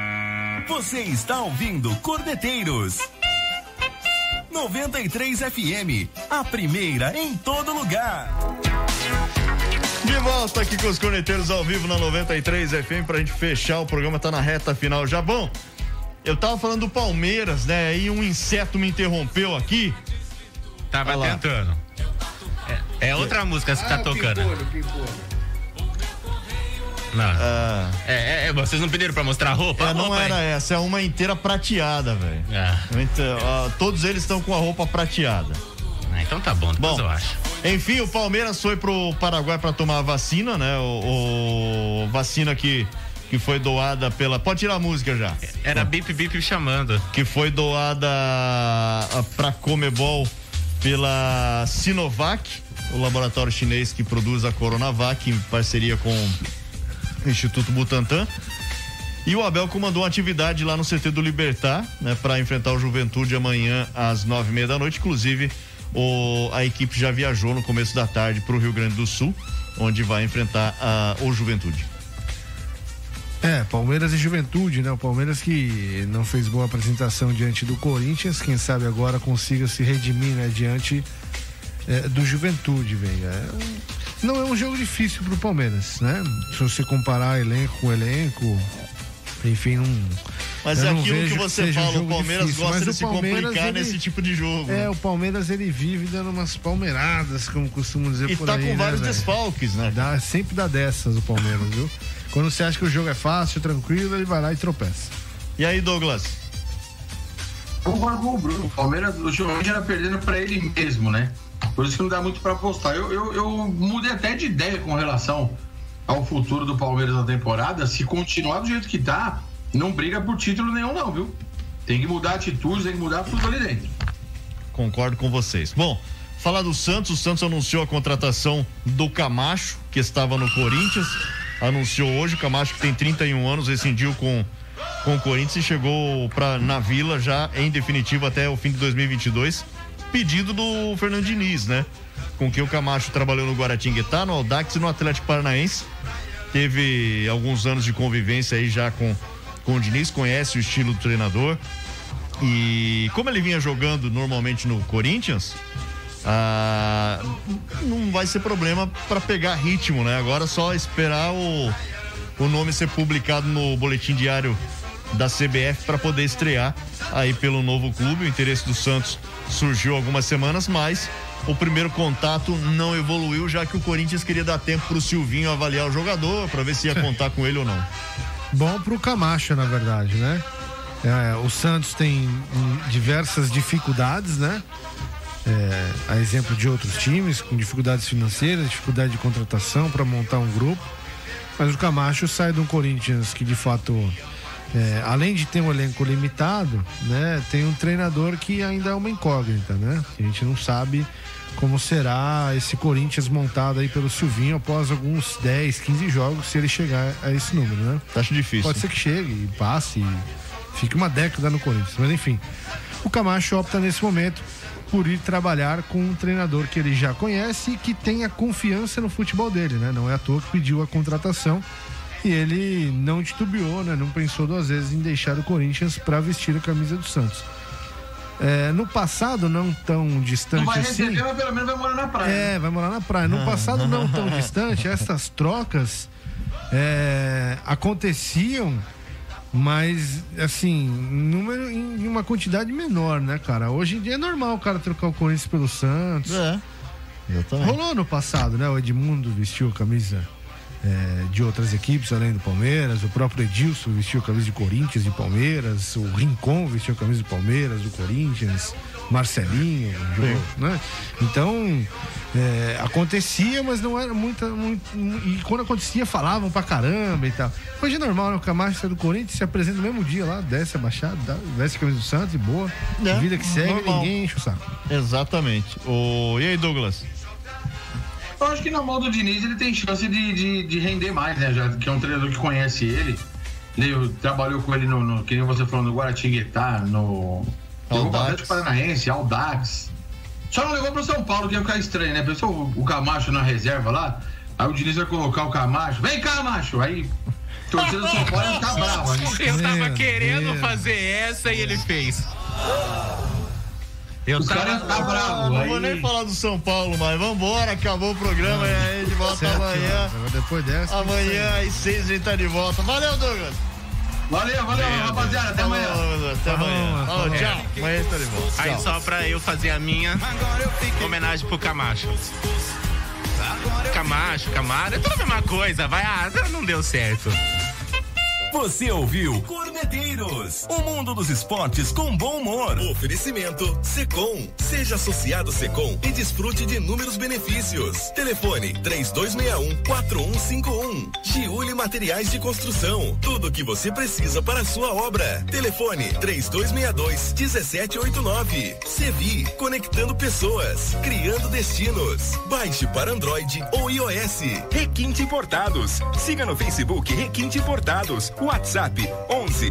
Você está ouvindo Cordeteiros. 93 FM, a primeira em todo lugar. De volta aqui com os corneteiros ao vivo na 93 FM pra gente fechar o programa, tá na reta final já. Bom, eu tava falando do Palmeiras, né? Aí um inseto me interrompeu aqui. Tava tentando. É, é outra música que tá tocando. Não. É, é, é, vocês não pediram pra mostrar a roupa? É, não roupa era essa, é uma inteira prateada, velho. Então, ó, todos eles estão com a roupa prateada. Ah, então tá bom, depois bom, eu acho. Enfim, o Palmeiras foi pro Paraguai pra tomar a vacina, né? O, o- vacina que, que foi doada pela. Pode tirar a música já. Era bip bip chamando. Que foi doada ah, pra Comebol pela Sinovac, o laboratório chinês que produz a Coronavac em parceria com Instituto Butantan. E o Abel comandou uma atividade lá no CT do Libertar, né, para enfrentar o Juventude amanhã às nove e meia da noite. Inclusive, o- a equipe já viajou no começo da tarde para o Rio Grande do Sul, onde vai enfrentar a- o Juventude. É, Palmeiras e Juventude, né? O Palmeiras que não fez boa apresentação diante do Corinthians, quem sabe agora consiga se redimir, né? Diante é, do Juventude, velho. É um- não é um jogo difícil pro Palmeiras, né? Se você comparar elenco com elenco, enfim, não. Mas é aquilo que você um fala, o jogo Palmeiras difícil, gosta de o se Palmeiras, complicar ele- nesse tipo de jogo. É, o Palmeiras ele vive dando umas palmeiradas, como costumam dizer E por tá aí. com né, vários velho? desfalques, né? Dá, sempre dá dessas o Palmeiras, viu? Quando você acha que o jogo é fácil, tranquilo, ele vai lá e tropeça. E aí, Douglas? Concordo com o Bruno. O Palmeiras ultimamente era perdendo pra ele mesmo, né? Por isso que não dá muito pra apostar. Eu, eu, eu mudei até de ideia com relação ao futuro do Palmeiras na temporada. Se continuar do jeito que tá, não briga por título nenhum, não, viu? Tem que mudar atitudes, tem que mudar tudo ali dentro. Concordo com vocês. Bom, falar do Santos, o Santos anunciou a contratação do Camacho, que estava no Corinthians. Anunciou hoje, o Camacho que tem 31 anos, rescindiu com, com o Corinthians e chegou pra, na Vila já em definitivo até o fim de 2022. Pedido do Fernando Diniz, né? Com que o Camacho trabalhou no Guaratinguetá, no Audax e no Atlético Paranaense. Teve alguns anos de convivência aí já com, com o Diniz, conhece o estilo do treinador. E como ele vinha jogando normalmente no Corinthians, ah, não vai ser problema para pegar ritmo, né? Agora é só esperar o, o nome ser publicado no boletim diário da CBF para poder estrear aí pelo novo clube. O interesse do Santos surgiu algumas semanas, mas o primeiro contato não evoluiu, já que o Corinthians queria dar tempo para o Silvinho avaliar o jogador para ver se ia contar com ele ou não. (laughs) Bom pro Camacho, na verdade, né? É, o Santos tem hum, diversas dificuldades, né? É, a exemplo de outros times, com dificuldades financeiras, dificuldade de contratação para montar um grupo. Mas o Camacho sai de um Corinthians que de fato, é, além de ter um elenco limitado, né, tem um treinador que ainda é uma incógnita, né? A gente não sabe como será esse Corinthians montado aí pelo Silvinho após alguns 10, 15 jogos, se ele chegar a esse número, né? Acho difícil. Pode ser que chegue e passe e fique uma década no Corinthians, mas enfim. O Camacho opta nesse momento por ir trabalhar com um treinador que ele já conhece e que tenha confiança no futebol dele, né? Não é à toa que pediu a contratação e ele não titubeou, né? Não pensou duas vezes em deixar o Corinthians para vestir a camisa do Santos. É, no passado, não tão distante Não vai assim. receber, mas pelo menos vai morar na praia. É, vai morar na praia. No passado não tão (laughs) distante, essas trocas é, aconteciam, mas assim, número em uma quantidade menor, né, cara? Hoje em dia é normal o cara trocar o Corinthians pelo Santos. É. Exatamente. Rolou no passado, né? O Edmundo vestiu a camisa é, de outras equipes, além do Palmeiras. O próprio Edilson vestiu a camisa de Corinthians e Palmeiras. O Rincon vestiu a camisa de Palmeiras, do Corinthians. Marcelinho, jogou, né? Então, é, acontecia, mas não era muita. Muito, e quando acontecia, falavam pra caramba e tal. Hoje é normal, né? O Camacho sai do Corinthians, se apresenta no mesmo dia lá, desce a baixada, veste a camisa do Santos e boa. É, vida que segue, normal. ninguém enche o saco. Exatamente. O... E aí, Douglas? Eu acho que na mão do Diniz ele tem chance de, de, de render mais, né? Já que é um treinador que conhece ele. Ele trabalhou com ele no, no que nem você falou, no Guaratinguetá, no. Pro Atlético Paranaense, Aldax. Só não levou pro São Paulo, que ia ficar estranho, né? Pensou o, o Camacho na reserva lá, aí o Diniz vai colocar o Camacho. Vem cá, macho! Aí. Torcida do São Paulo ia ficar brava, né? Eu tava querendo Deus. fazer essa e ele fez. Eu caras iam ficar bravos. Não aí- vou nem falar do São Paulo, mas vambora, acabou o programa e aí de volta Sete amanhã. Agora Depois dessa. Amanhã às seis a gente tá de volta. Valeu, Douglas. Valeu, valeu, rapaziada. Até amanhã. Até amanhã. Falou, tchau. Amanhã a gente tá de volta. Aí só pra eu fazer a minha homenagem pro Camacho. Camacho, Camaro, é tudo a mesma coisa, vai, ah, não deu certo. Você ouviu Corneteiros, o mundo dos esportes com bom humor. Oferecimento Secom. Seja associado Secom e desfrute de inúmeros benefícios. Telefone 3261-4151. Giuli Materiais de Construção. Tudo o que você precisa para a sua obra. Telefone 3262-1789. Sevi, conectando pessoas, criando destinos. Baixe para Android ou iOS. Requinte Importados. Siga no Facebook Requinte Importados. WhatsApp 11